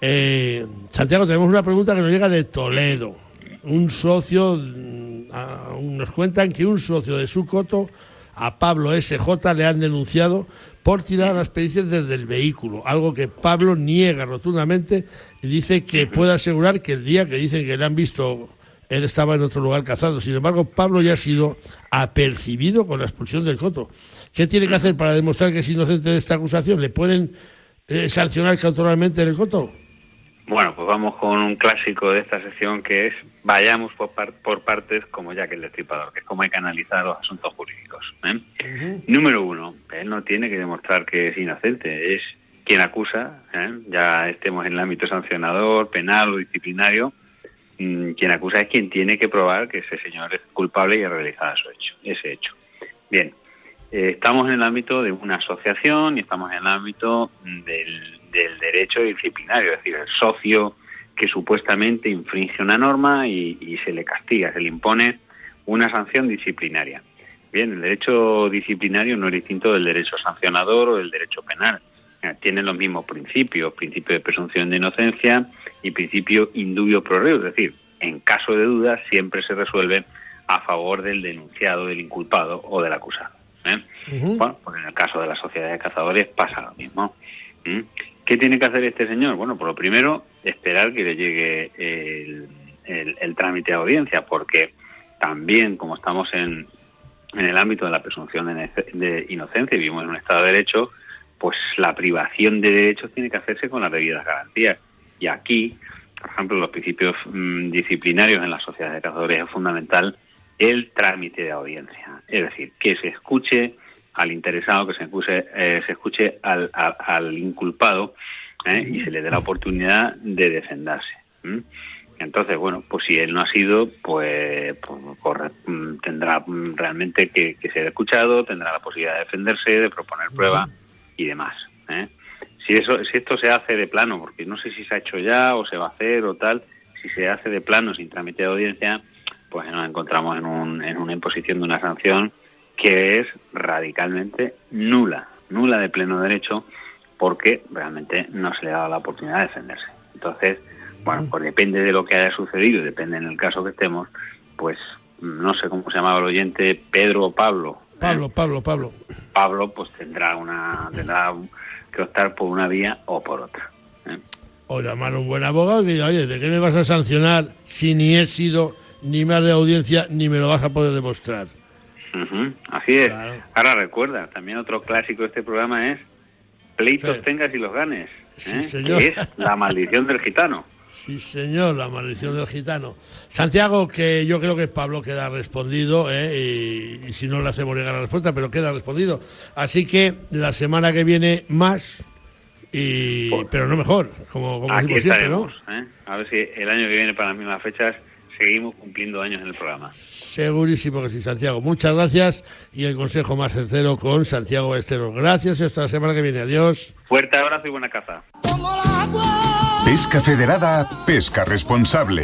Eh, Santiago, tenemos una pregunta que nos llega de Toledo. Un socio, mm, nos cuentan que un socio de su coto a Pablo SJ le han denunciado por tirar las pericias desde el vehículo, algo que Pablo niega rotundamente y dice que puede asegurar que el día que dicen que le han visto él estaba en otro lugar cazado. Sin embargo, Pablo ya ha sido apercibido con la expulsión del coto. ¿Qué tiene que hacer para demostrar que es inocente de esta acusación? ¿Le pueden eh, sancionar cautelarmente en el coto? Bueno, pues vamos con un clásico de esta sesión que es vayamos por, por partes como ya que el destripador, que es como hay que analizar los asuntos jurídicos. ¿eh? Número uno, él no tiene que demostrar que es inocente, es quien acusa, ¿eh? ya estemos en el ámbito sancionador, penal o disciplinario, mm, quien acusa es quien tiene que probar que ese señor es culpable y ha realizado su hecho, ese hecho. Bien, eh, estamos en el ámbito de una asociación y estamos en el ámbito del, del derecho disciplinario, es decir, el socio que supuestamente infringe una norma y, se le castiga, se le impone una sanción disciplinaria. Bien, el derecho disciplinario no es distinto del derecho sancionador o del derecho penal. Tiene los mismos principios, principio de presunción de inocencia y principio indubio pro reo, es decir, en caso de duda siempre se resuelve a favor del denunciado, del inculpado o del acusado. ¿eh? Bueno, pues en el caso de la sociedad de cazadores pasa lo mismo. ¿Qué tiene que hacer este señor? Bueno, por lo primero, esperar que le llegue el, trámite de audiencia, porque también, como estamos en, el ámbito de la presunción de, inocencia y vivimos en un Estado de Derecho, pues la privación de derechos tiene que hacerse con las debidas garantías. Y aquí, por ejemplo, los principios mm, disciplinarios en la sociedad de cazadores es fundamental el trámite de audiencia. Es decir, que se escuche al interesado, que se escuche, eh, se escuche al, al, inculpado ¿eh? y se le dé la oportunidad de defenderse. Entonces, bueno, pues si él no ha sido, pues, pues mm, tendrá realmente que, ser escuchado, tendrá la posibilidad de defenderse, de proponer pruebas y demás. ¿eh? Si, eso, si esto se hace de plano, porque no sé si se ha hecho ya o se va a hacer o tal, si se hace de plano sin trámite de audiencia, pues nos encontramos en, un, en una imposición de una sanción que es radicalmente nula, nula de pleno derecho, porque realmente no se le ha dado la oportunidad de defenderse. Entonces, bueno, pues depende de lo que haya sucedido, depende en el caso que estemos, pues no sé cómo se llamaba el oyente, Pedro o Pablo. ¿eh? Pablo, Pablo, Pablo. Pablo, pues tendrá una tendrá que optar por una vía o por otra. ¿eh? O llamar a un buen abogado y diga, oye, ¿de qué me vas a sancionar si ni he sido ni más de audiencia ni me lo vas a poder demostrar? Así es. Ahora recuerda, también otro clásico de este programa es pleitos tengas y los ganes. ¿eh? Que es la maldición del gitano. Sí, señor, la maldición del gitano. Santiago, que yo creo que Pablo queda respondido, ¿eh? y, si no le hacemos llegar la respuesta, pero queda respondido. Así que la semana que viene más, y, pues pero no mejor, como, como siempre, ¿no? ¿eh? A ver si el año que viene para las mismas fechas seguimos cumpliendo años en el programa. Segurísimo que sí, Santiago. Muchas gracias y el consejo más sincero con Santiago Estero. Gracias y hasta la semana que viene. Adiós. Fuerte abrazo y buena caza. Pesca Federada, pesca responsable.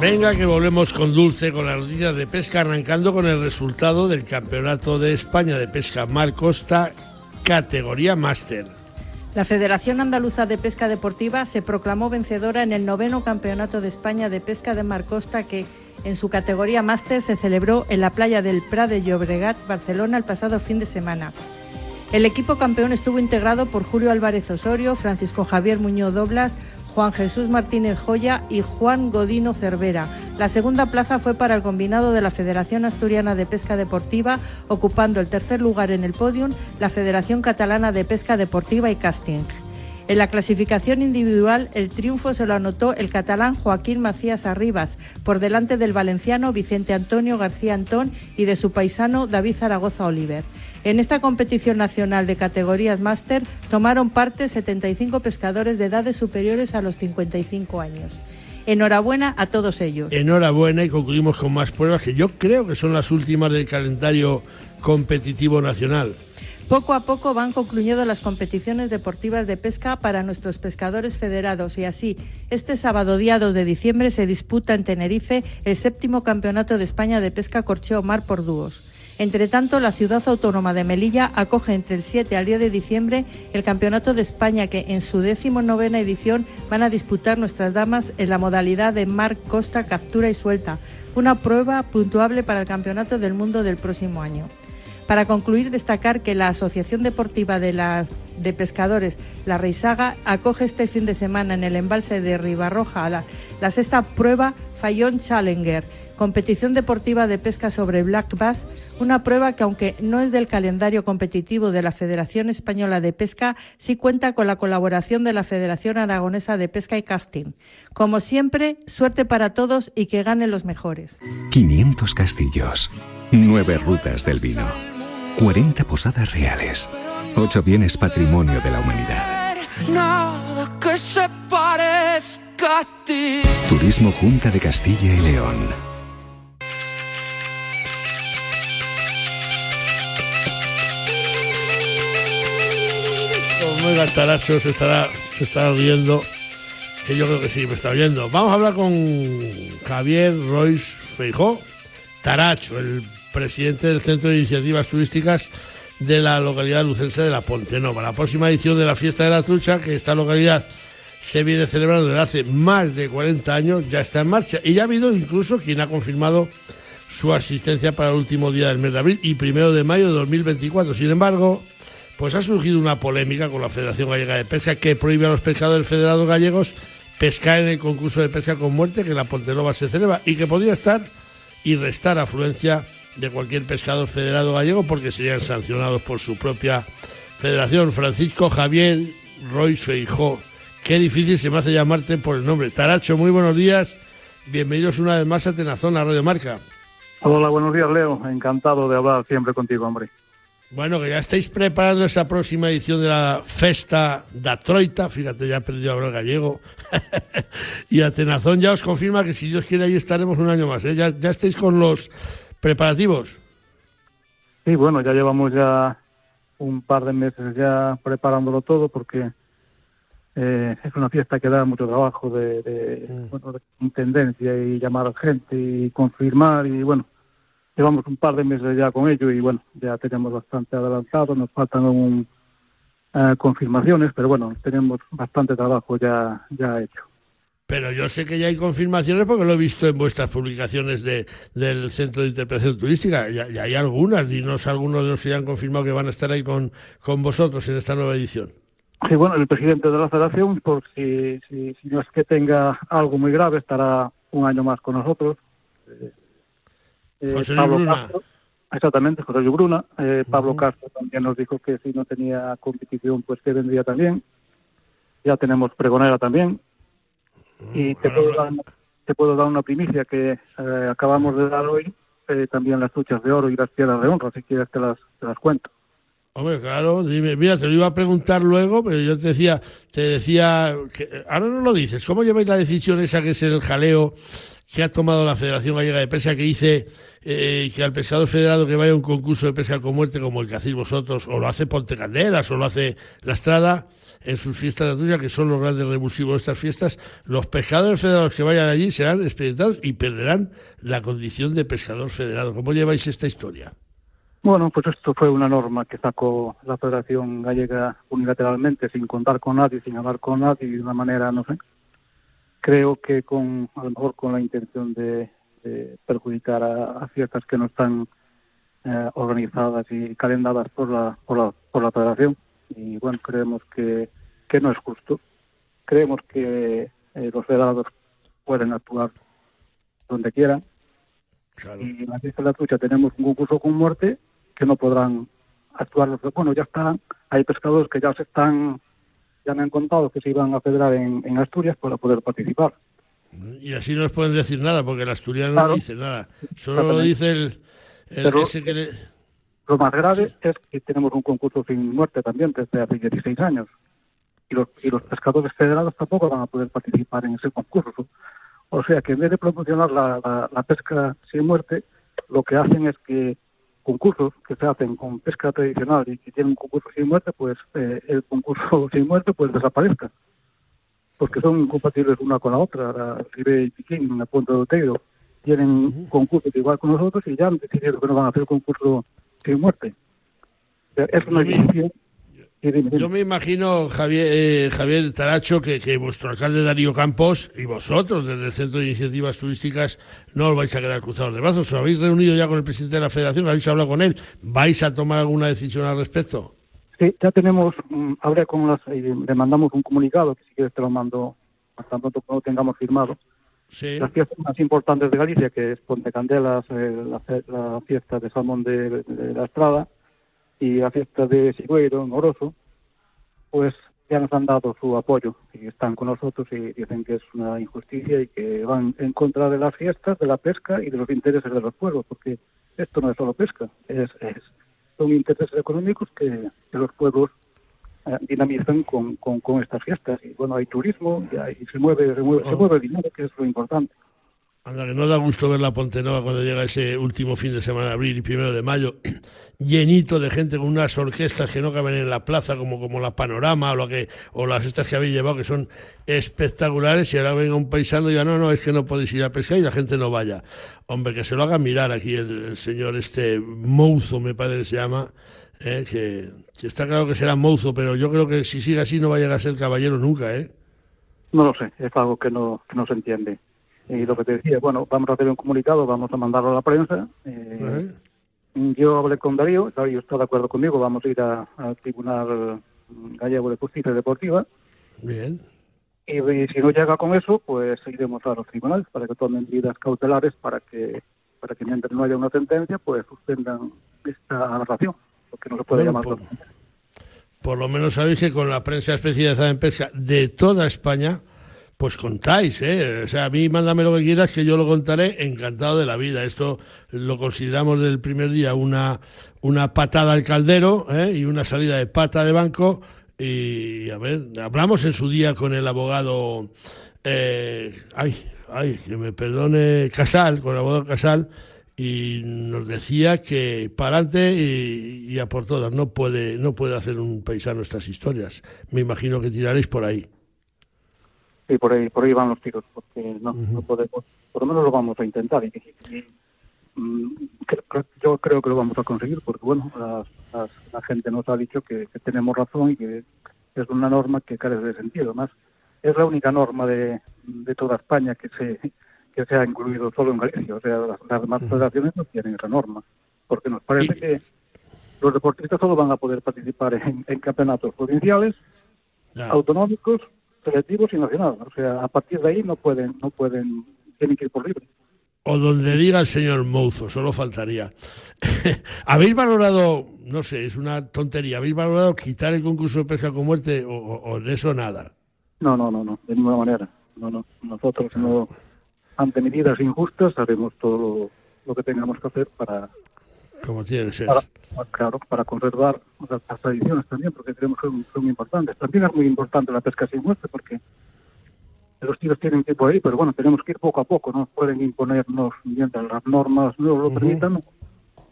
Venga, que volvemos con Dulce, con las noticias de pesca, arrancando con el resultado del Campeonato de España de Pesca Mar Costa, categoría máster. La Federación Andaluza de Pesca Deportiva se proclamó vencedora en el noveno Campeonato de España de Pesca de Mar Costa que, en su categoría máster, se celebró en la playa del Prat de Llobregat, Barcelona, el pasado fin de semana. El equipo campeón estuvo integrado por Julio Álvarez Osorio, Francisco Javier Muñoz Doblas, Juan Jesús Martínez Joya y Juan Godino Cervera. La segunda plaza fue para el combinado de la Federación Asturiana de Pesca Deportiva, ocupando el tercer lugar en el podium la Federación Catalana de Pesca Deportiva y Casting. En la clasificación individual, el triunfo se lo anotó el catalán Joaquín Macías Arribas, por delante del valenciano Vicente Antonio García Antón y de su paisano David Zaragoza Oliver. En esta competición nacional de categorías máster tomaron parte 75 pescadores de edades superiores a los 55 años. Enhorabuena a todos ellos. Enhorabuena y concluimos con más pruebas que yo creo que son las últimas del calendario competitivo nacional. Poco a poco van concluyendo las competiciones deportivas de pesca para nuestros pescadores federados y así, este sábado día 2 de diciembre se disputa en Tenerife el séptimo Campeonato de España de Pesca Corcheo Mar por Dúos. Entre tanto, la ciudad autónoma de Melilla acoge entre el 7 al 10 de diciembre el Campeonato de España que en su décimo novena edición van a disputar nuestras damas en la modalidad de mar, costa, captura y suelta, una prueba puntuable para el Campeonato del Mundo del próximo año. Para concluir, destacar que la Asociación Deportiva de, de Pescadores, la Reisaga, acoge este fin de semana en el embalse de Ribarroja la, la sexta prueba Fallón Challenger, competición deportiva de pesca sobre black bass, una prueba que aunque no es del calendario competitivo de la Federación Española de Pesca, sí cuenta con la colaboración de la Federación Aragonesa de Pesca y Casting. Como siempre, suerte para todos y que ganen los mejores. 500 castillos, 9 rutas del vino, 40 posadas reales, 8 bienes patrimonio de la humanidad. Nada que se parezca a ti. Turismo Junta de Castilla y León. Como el Taracho se estará, se estará riendo, que yo creo que sí, me está oyendo. Vamos a hablar con Javier Royce Feijó, Taracho, el presidente del Centro de Iniciativas Turísticas de la localidad lucense de La Pontenova. La próxima edición de la Fiesta de la Trucha, que esta localidad se viene celebrando desde hace más de 40 años, ya está en marcha. Y ya ha habido incluso quien ha confirmado su asistencia para el último día del mes de abril y primero de mayo de 2024. Sin embargo, pues ha surgido una polémica con la Federación Gallega de Pesca que prohíbe a los pescadores federados gallegos pescar en el concurso de pesca con muerte que la Pontenova se celebra y que podría estar y restar afluencia de cualquier pescador federado gallego porque serían sancionados por su propia federación. Francisco Javier Royce Feijó. Qué difícil se me hace llamarte por el nombre. Taracho, muy buenos días. Bienvenidos una vez más a Tenazón, a Radio Marca. Hola, buenos días, Leo. Encantado de hablar siempre contigo, hombre. Bueno, que ya estáis preparando esa próxima edición de la Festa da Troita. Fíjate, ya he aprendido a hablar gallego. y a Tenazón ya os confirma que si Dios quiere ahí estaremos un año más. ¿eh? Ya, ya estáis con los preparativos. Sí, bueno, ya llevamos ya un par de meses ya preparándolo todo porque eh, es una fiesta que da mucho trabajo de, de, Mm. bueno, de intendencia y llamar a gente y confirmar y bueno, llevamos un par de meses ya con ello y bueno, ya tenemos bastante adelantado, nos faltan aún eh, confirmaciones, pero bueno, tenemos bastante trabajo ya, ya hecho. Pero yo sé que ya hay confirmaciones porque lo he visto en vuestras publicaciones de, del Centro de Interpretación Turística. Ya, ya hay algunas, dinos algunos de los que ya han confirmado que van a estar ahí con, con vosotros en esta nueva edición. Sí, bueno, el presidente de la federación, por si, si, si no es que tenga algo muy grave, estará un año más con nosotros. Eh, eh, José Pablo. Castro, exactamente, José Bruna. Eh, Pablo Castro también nos dijo que si no tenía competición, pues que vendría también. Ya tenemos pregonera también. Y te puedo, dar, te puedo dar una primicia que eh, acabamos de dar hoy, eh, también las truchas de oro y las piedras de honra, si quieres te las, te las cuento. Hombre, claro, dime, mira, te lo iba a preguntar luego, pero yo te decía, te decía, que, ahora no lo dices, ¿cómo lleváis la decisión esa que es el jaleo que ha tomado la Federación Gallega de Pesca que dice eh, que al pescador federado que vaya a un concurso de pesca con muerte como el que hacéis vosotros, o lo hace Ponte Candelas, o lo hace La Estrada, en sus fiestas de tuya, que son los grandes revulsivos de estas fiestas, los pescadores federados que vayan allí serán experimentados y perderán la condición de pescador federado. ¿Cómo lleváis esta historia? Bueno, pues esto fue una norma que sacó la Federación Gallega unilateralmente, sin contar con nadie, sin hablar con nadie, de una manera, no sé. Creo que con, a lo mejor con la intención de, de perjudicar a, a fiestas que no están eh, organizadas y calendadas por la, por la, por la Federación. Y bueno, creemos que, que no es justo. Creemos que eh, los federados pueden actuar donde quieran. Y en la fiesta de la trucha tenemos un concurso con muerte que no podrán actuar. los- Bueno, ya están, hay pescadores que ya se están, ya me han contado que se iban a federar en, en Asturias para poder participar. Y así no os pueden decir nada, porque el asturiano Claro. no dice nada. Solo lo dice el, el Pero- ese que le- Lo más grave es que tenemos un concurso sin muerte también desde hace 16 años. Y los, y los pescadores federados tampoco van a poder participar en ese concurso. O sea que en vez de promocionar la, la- la pesca sin muerte, lo que hacen es que concursos que se hacen con pesca tradicional y que tienen un concurso sin muerte, pues eh, el concurso sin muerte pues desaparezca. Porque son incompatibles una con la otra. La Ribe y Piquín, la Punta de Oteiro, tienen concursos igual con nosotros y ya han decidido que no van a hacer concurso sin muerte. O sea, Es una decisión. Yo me imagino, Javier, eh, Javier Taracho, que, que vuestro alcalde Darío Campos y vosotros, desde el Centro de Iniciativas Turísticas, no os vais a quedar cruzados de brazos. ¿Os habéis reunido ya con el presidente de la Federación? ¿Habéis hablado con él? ¿Vais a tomar alguna decisión al respecto? Sí, ya tenemos, mm, hablé con las, le mandamos un comunicado, que si quieres te lo mando, hasta pronto lo tengamos firmado, las fiestas más importantes de Galicia, que es Ponte Candelas, eh, la, fiesta de Salmón de, la Estrada y la fiesta de Sigüeiro en Oroso, pues ya nos han dado su apoyo y están con nosotros y dicen que es una injusticia y que van en contra de las fiestas, de la pesca y de los intereses de los pueblos, porque esto no es solo pesca, es, son intereses económicos que, los pueblos eh, dinamizan con, con, estas fiestas. Y bueno, hay turismo y, se, mueve, se, mueve, se oh. mueve dinero, que es lo importante. Anda, que no da gusto ver la Ponte Nova cuando llega ese último fin de semana de abril y primero de mayo, llenito de gente con unas orquestas que no caben en la plaza, como, como la Panorama o, lo que, o las estas que habéis llevado, que son espectaculares, y ahora venga un paisano y diga, no, no, es que no podéis ir a pescar y la gente no vaya. Hombre, que se lo haga mirar aquí el, señor este Mouzo, me parece que se llama, eh, que, está claro que será Mouzo, pero yo creo que si sigue así no va a llegar a ser caballero nunca, ¿eh? No lo sé, es algo que no, que no se entiende. Y lo que te decía, bueno, vamos a hacer un comunicado, vamos a mandarlo a la prensa. Eh, yo hablé con Darío, Darío está de acuerdo conmigo, vamos a ir al Tribunal Gallego de Justicia Deportiva. Bien. Y, si no llega con eso, pues iremos a los tribunales para que tomen medidas cautelares para que para que mientras no haya una sentencia, pues suspendan esta narración, porque no se puede llamar. Por, por lo menos sabéis que con la prensa especializada en pesca de toda España, pues contáis, ¿eh? O sea, a mí mándame lo que quieras que yo lo contaré encantado de la vida. Esto lo consideramos del primer día una, una patada al caldero ¿eh? y una salida de pata de banco. Y a ver, hablamos en su día con el abogado, eh, ay, ay, que me perdone, Casal, con el abogado Casal, y nos decía que para adelante y, y a por todas, no puede, no puede hacer un paisano estas historias. Me imagino que tiraréis por ahí. Sí, por ahí, por ahí van los tiros, porque no, no podemos, por lo menos lo vamos a intentar. Y, mm, yo creo que lo vamos a conseguir, porque bueno, la, gente nos ha dicho que, tenemos razón y que es una norma que carece de sentido. Más, es la única norma de, de toda España que se que se ha incluido solo en Galicia. O sea, las, demás federaciones no tienen esa norma, porque nos parece que los deportistas solo van a poder participar en, campeonatos provinciales, autonómicos selectivos y nacionales. O sea, a partir de ahí no pueden, no pueden, tienen que ir por libre. O donde diga el señor Mouzo, solo faltaría. ¿Habéis valorado, no sé, es una tontería, ¿habéis valorado quitar el concurso de pesca con muerte o, de eso nada? No, no, no, no, de ninguna manera. No, no. Nosotros no, ante medidas injustas haremos todo lo que tengamos que hacer para, como tiene que ser. Para, claro, para conservar las tradiciones también, porque creemos que son, muy importantes. También es muy importante la pesca sin muerte, porque los tiros tienen por ahí, pero bueno, tenemos que ir poco a poco, no pueden imponernos, mientras las normas no lo permitan,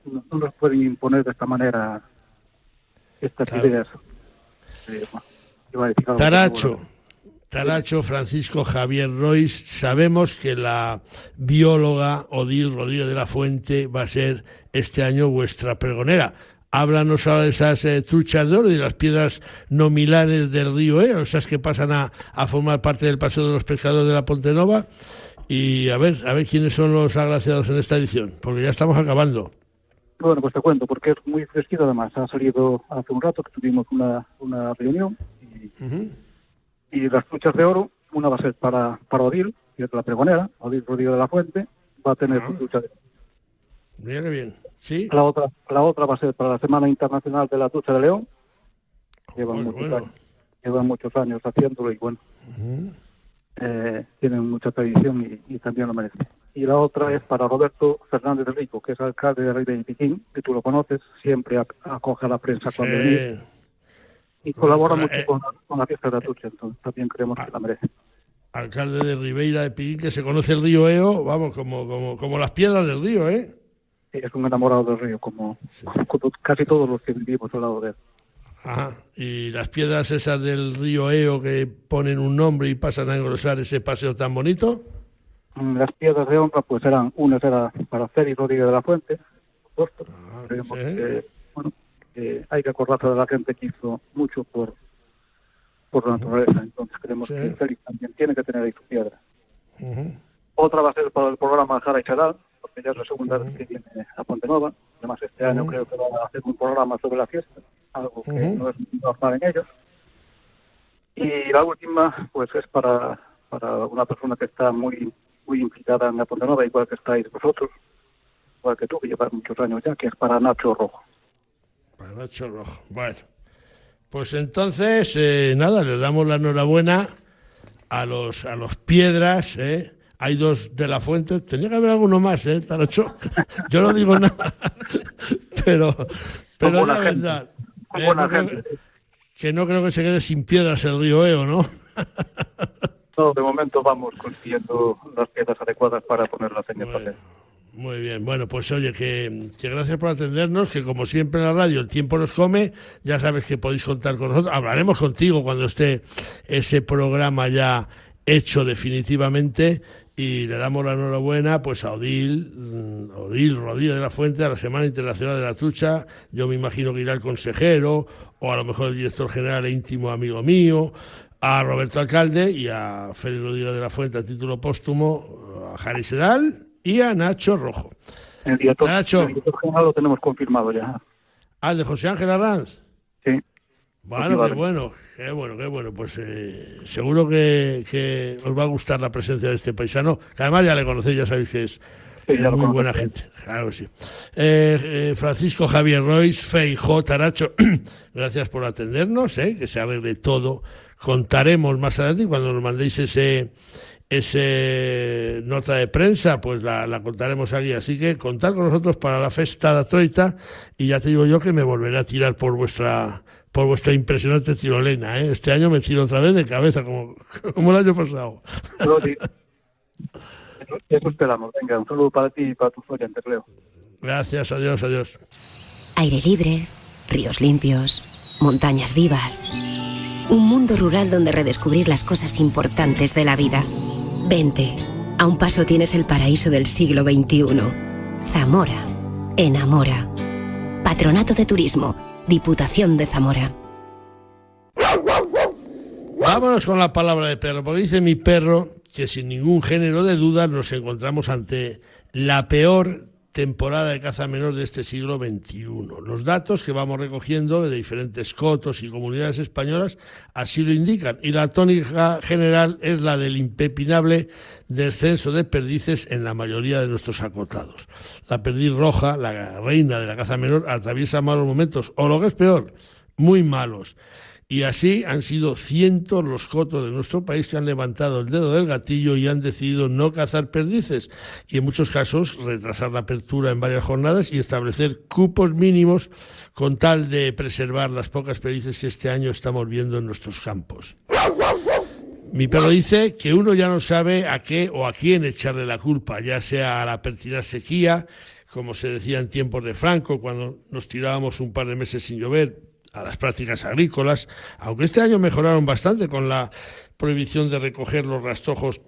no, nos pueden imponer de esta manera estas ideas. Eh, Taracho. Taracho, Francisco Javier Royce, sabemos que la bióloga Odil Rodríguez de la Fuente va a ser este año vuestra pregonera. Háblanos ahora de esas eh, truchas de oro y de las piedras nominales del río E, esas que pasan a, formar parte del paseo de los pescadores de la Ponte Nova. Y a ver, a ver quiénes son los agraciados en esta edición, porque ya estamos acabando. Bueno, pues te cuento, porque es muy fresquito además. Ha salido hace un rato que tuvimos una, una reunión y y las truchas de oro, una va a ser para, para Odil, y otra la pregonera, Odil Rodríguez de la Fuente, va a tener su trucha de oro. Qué bien. ¿Sí? La otra, la otra va a ser para la Semana Internacional de la Trucha de León. Llevan, muchos, Años, llevan muchos años haciéndolo y bueno, eh, tienen mucha tradición y, también lo merecen. Y la otra es para Roberto Fernández de Rico, que es alcalde de Rey de Piquín, que tú lo conoces, siempre acoge a la prensa cuando viene y colabora mucho eh, con, la fiesta de Atucha, entonces también creemos que la merece. Alcalde de Ribeira de Pirín, que se conoce el río Eo, vamos, como, como, como las piedras del río, ¿eh? Sí, es un enamorado del río, como, casi todos los que vivimos al lado de él. Ajá. Y las piedras esas del río Eo que ponen un nombre y pasan a engrosar ese paseo tan bonito. Mm, las piedras de honra, pues eran, una era para Félix Rodríguez de la Fuente, por supuesto. Ah, Creemos que, bueno, hay que acordarse de la gente que hizo mucho por, por la naturaleza. Entonces creemos que Félix también tiene que tener ahí su piedra. Otra va a ser para el programa Jara y Charal, porque ya es la segunda vez que viene a Ponte Nova. Además, este año creo que van a hacer un programa sobre la fiesta, algo que no es normal en ellos. Y la última, pues es para, para una persona que está muy muy implicada en la Ponderosa, igual que estáis vosotros, igual que tú, que llevas muchos años ya, que es para Nacho Rojo. Para Nacho Rojo, bueno. Pues entonces, eh, nada, le damos la enhorabuena a los, a los piedras, ¿eh? Hay dos de la fuente, tenía que haber alguno más, ¿eh, Taracho? Yo no digo nada, pero, pero la verdad, eh, que no creo que se quede sin piedras el río Eo, ¿no? no, de momento vamos consiguiendo las piedras adecuadas para ponerlas en el papel. Muy bien, bueno, pues oye, que, gracias por atendernos, que como siempre en la radio el tiempo nos come, ya sabes que podéis contar con nosotros, hablaremos contigo cuando esté ese programa ya hecho definitivamente y le damos la enhorabuena pues a Odil, mm, Odil Rodríguez de la Fuente a la Semana Internacional de la Trucha, yo me imagino que irá el consejero o a lo mejor el director general e íntimo amigo mío, a Roberto Alcalde y a Félix Rodríguez de la Fuente a título póstumo, a Jari Sedal y a Nacho Rojo. El director, Nacho. lo tenemos confirmado ya. ¿Ah, de José Ángel Arranz? Sí. Bueno, qué bueno, qué bueno, qué bueno. Pues eh, seguro que, os va a gustar la presencia de este paisano, que además ya le conocéis, ya sabéis que es muy buena gente. Claro que sí. Eh, eh, Francisco Javier Royce, Feijo, Taracho, gracias por atendernos, que se arregle todo. Contaremos más adelante cuando nos mandéis ese ese nota de prensa, pues la, contaremos aquí. Así que contar con nosotros para la festa de Troita y ya te digo yo que me volveré a tirar por vuestra por vuestra impresionante tirolena. ¿eh? Este año me tiro otra vez de cabeza, como, como el año pasado. Eso esperamos. Venga, un saludo para ti y para tus oyentes, Leo. Gracias, adiós, adiós. Aire libre, ríos limpios, montañas vivas. Un mundo rural donde redescubrir las cosas importantes de la vida. Vente. A un paso tienes el paraíso del siglo XXI. Zamora. Enamora. Patronato de Turismo. Diputación de Zamora. Vámonos con la palabra de perro, porque dice mi perro que sin ningún género de duda nos encontramos ante la peor temporada de caza menor de este siglo XXI. Los datos que vamos recogiendo de diferentes cotos y comunidades españolas así lo indican y la tónica general es la del impepinable descenso de perdices en la mayoría de nuestros acotados. La perdiz roja, la reina de la caza menor, atraviesa malos momentos o lo que es peor, muy malos y así han sido cientos los cotos de nuestro país que han levantado el dedo del gatillo y han decidido no cazar perdices y en muchos casos retrasar la apertura en varias jornadas y establecer cupos mínimos con tal de preservar las pocas perdices que este año estamos viendo en nuestros campos. Mi perro dice que uno ya no sabe a qué o a quién echarle la culpa, ya sea a la pertinaz sequía, como se decía en tiempos de Franco, cuando nos tirábamos un par de meses sin llover, a las prácticas agrícolas, aunque este año mejoraron bastante con la prohibición de recoger los rastrojos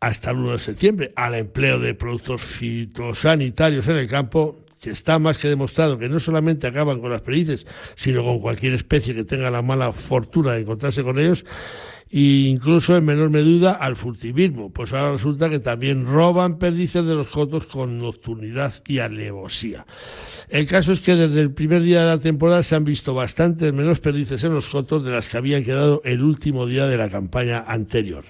hasta el 1 de septiembre, al empleo de productos fitosanitarios en el campo, que está más que demostrado que no solamente acaban con las perices, sino con cualquier especie que tenga la mala fortuna de encontrarse con ellos, e incluso en menor medida al furtivismo, pues ahora resulta que también roban perdices de los cotos con nocturnidad y alevosía. El caso es que desde el primer día de la temporada se han visto bastantes menos perdices en los cotos de las que habían quedado el último día de la campaña anterior.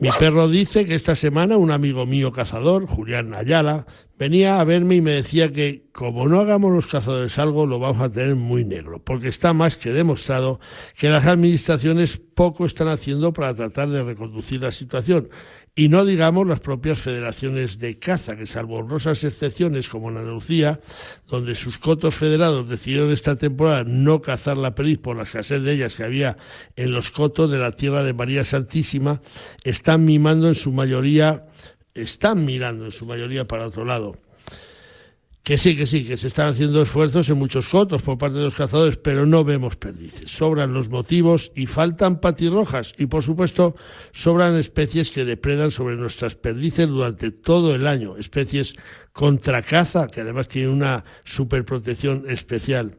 Mi perro dice que esta semana un amigo mío cazador, Julián Ayala, venía a verme y me decía que como no hagamos los cazadores algo, lo vamos a tener muy negro, porque está más que demostrado que las administraciones poco están haciendo para tratar de reconducir la situación y no digamos las propias federaciones de caza, que salvo honrosas excepciones como en Andalucía, donde sus cotos federados decidieron esta temporada no cazar la perdiz por la escasez de ellas que había en los cotos de la tierra de María Santísima, están mimando en su mayoría, están mirando en su mayoría para otro lado. Que sí, que sí, que se están haciendo esfuerzos en muchos cotos por parte de los cazadores, pero no vemos perdices. Sobran los motivos y faltan patirrojas. Y por supuesto, sobran especies que depredan sobre nuestras perdices durante todo el año. Especies contra caza, que además tienen una superprotección especial.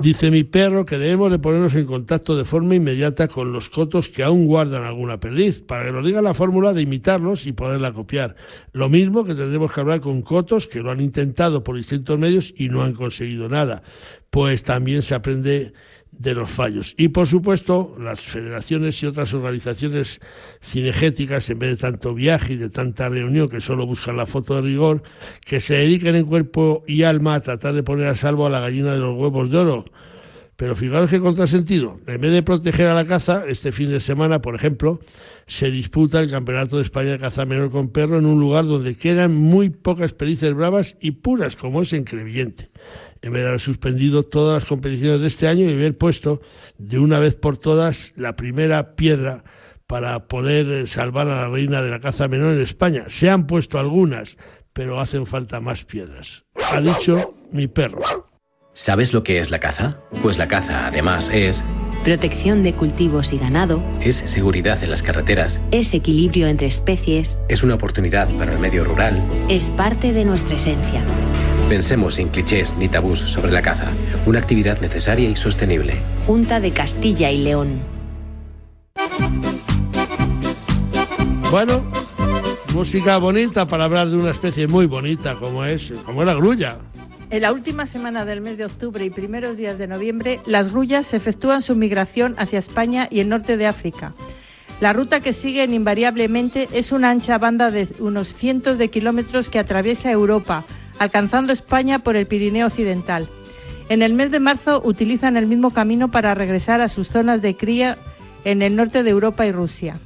Dice mi perro que debemos de ponernos en contacto de forma inmediata con los cotos que aún guardan alguna perdiz, para que nos diga la fórmula de imitarlos y poderla copiar. Lo mismo que tendremos que hablar con cotos que lo han intentado por distintos medios y no han conseguido nada. Pues también se aprende de los fallos. Y por supuesto, las federaciones y otras organizaciones cinegéticas, en vez de tanto viaje y de tanta reunión que solo buscan la foto de rigor, que se dediquen en cuerpo y alma a tratar de poner a salvo a la gallina de los huevos de oro. Pero fijaros qué contrasentido. En vez de proteger a la caza, este fin de semana, por ejemplo, se disputa el Campeonato de España de Caza Menor con Perro en un lugar donde quedan muy pocas pericias bravas y puras, como es en Crevillente en vez de haber suspendido todas las competiciones de este año y haber puesto de una vez por todas la primera piedra para poder eh, salvar a la reina de la caza menor en España. Se han puesto algunas, pero hacen falta más piedras. Ha dicho mi perro. ¿Sabes lo que es la caza? Pues la caza, además, es... Protección de cultivos y ganado. Es seguridad en las carreteras. Es equilibrio entre especies. Es una oportunidad para el medio rural. Es parte de nuestra esencia. Pensemos sin clichés ni tabús sobre la caza, una actividad necesaria y sostenible. Junta de Castilla y León. Bueno, música bonita para hablar de una especie muy bonita como es, como la grulla. En la última semana del mes de octubre y primeros días de noviembre, las grullas efectúan su migración hacia España y el norte de África. La ruta que siguen invariablemente es una ancha banda de unos cientos de kilómetros que atraviesa Europa, alcanzando España por el Pirineo Occidental. En el mes de marzo utilizan el mismo camino para regresar a sus zonas de cría en el norte de Europa y Rusia.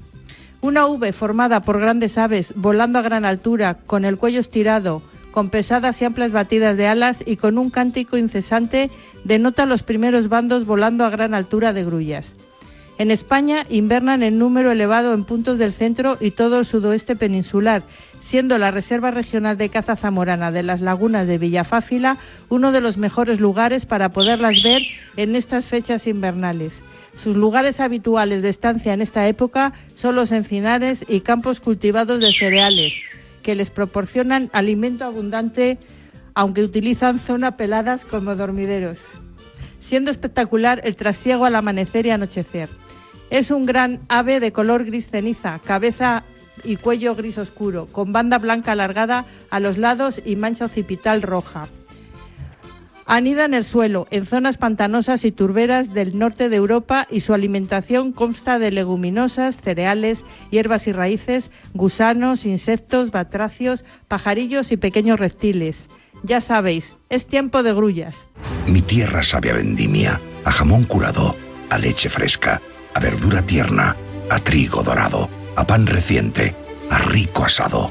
Una V formada por grandes aves volando a gran altura, con el cuello estirado, con pesadas y amplias batidas de alas y con un cántico incesante, denota los primeros bandos volando a gran altura de grullas. En España invernan en número elevado en puntos del centro y todo el sudoeste peninsular, siendo la Reserva Regional de Caza Zamorana de las Lagunas de Villafáfila uno de los mejores lugares para poderlas ver en estas fechas invernales. Sus lugares habituales de estancia en esta época son los encinares y campos cultivados de cereales, que les proporcionan alimento abundante, aunque utilizan zonas peladas como dormideros, siendo espectacular el trasiego al amanecer y anochecer. Es un gran ave de color gris ceniza, cabeza y cuello gris oscuro, con banda blanca alargada a los lados y mancha occipital roja. Anida en el suelo, en zonas pantanosas y turberas del norte de Europa y su alimentación consta de leguminosas, cereales, hierbas y raíces, gusanos, insectos, batracios, pajarillos y pequeños reptiles. Ya sabéis, es tiempo de grullas. Mi tierra sabe a vendimia, a jamón curado, a leche fresca, a verdura tierna, a trigo dorado a pan reciente, a rico asado.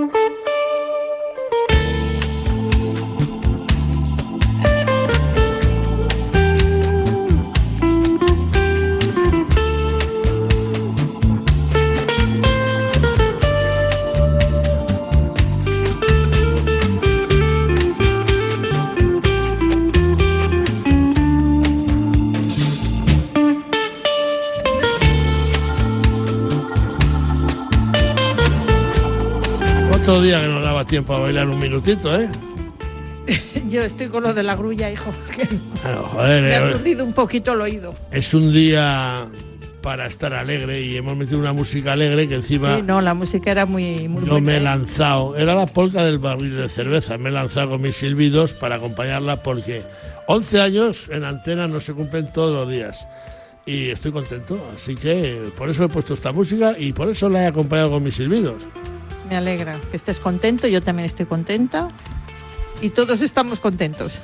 Tiempo a bailar un minutito, ¿eh? Yo estoy con lo de la grulla, hijo. joder, Me ha eh, perdido un poquito el oído. Es un día para estar alegre y hemos metido una música alegre que encima Sí, no, la música era muy, muy yo buena, me he ¿eh? lanzado, era la polca del barril de cerveza, me he lanzado con mis silbidos para acompañarla porque 11 años en antena no se cumplen todos los días y estoy contento, así que por eso he puesto esta música y por eso la he acompañado con mis silbidos. Me alegra que estés contento, yo también estoy contenta y todos estamos contentos.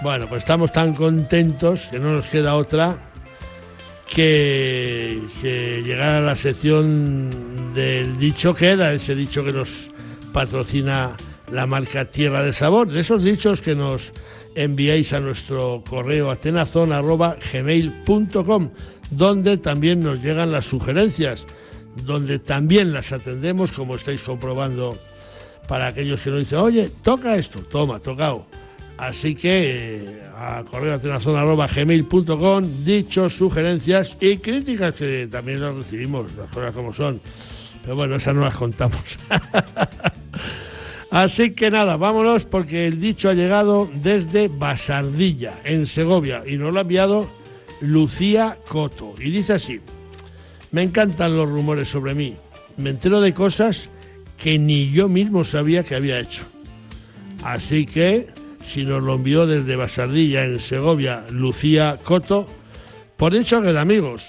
Bueno, pues estamos tan contentos que no nos queda otra que, llegar a la sección del dicho que era, ese dicho que nos patrocina la marca Tierra de Sabor, de esos dichos que nos enviáis a nuestro correo atenazón.gmail.com, donde también nos llegan las sugerencias, donde también las atendemos, como estáis comprobando, para aquellos que nos dicen, oye, toca esto, toma, tocado. Así que eh, a correo atenazón.gmail.com, dichos, sugerencias y críticas que también las recibimos, las cosas como son. Pero bueno, esas no las contamos. Así que nada, vámonos porque el dicho ha llegado desde Basardilla, en Segovia, y nos lo ha enviado Lucía Coto. Y dice así, Me encantan los rumores sobre mí. Me entero de cosas que ni yo mismo sabía que había hecho. Así que, si nos lo envió desde Basardilla, en Segovia, Lucía Coto, por dicho que de amigos.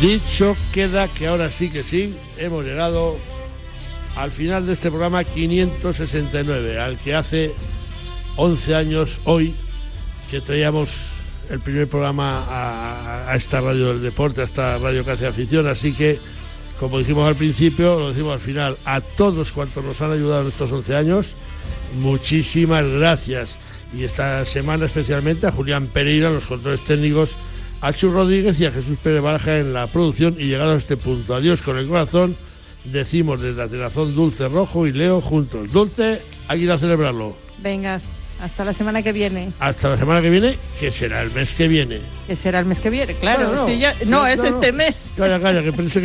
Dicho queda que ahora sí que sí, hemos llegado al final de este programa 569, al que hace 11 años hoy que traíamos el primer programa a, esta radio del deporte, a esta radio que hace afición, así que como dijimos al principio, lo decimos al final, a todos cuantos nos han ayudado en estos 11 años, muchísimas gracias. Y esta semana especialmente a Julián Pereira, los controles técnicos, a Chu Rodríguez y a Jesús Pérez Baraja en la producción. Y llegado a este punto, adiós con el corazón, decimos desde la Tenazón Dulce Rojo y Leo juntos. Dulce, hay que a celebrarlo. Venga, hasta la semana que viene. Hasta la semana que viene, que será el mes que viene. Que será el mes que viene, claro. No, no, sí, ya- no, no, es este mes. Calla, calla, que pensé que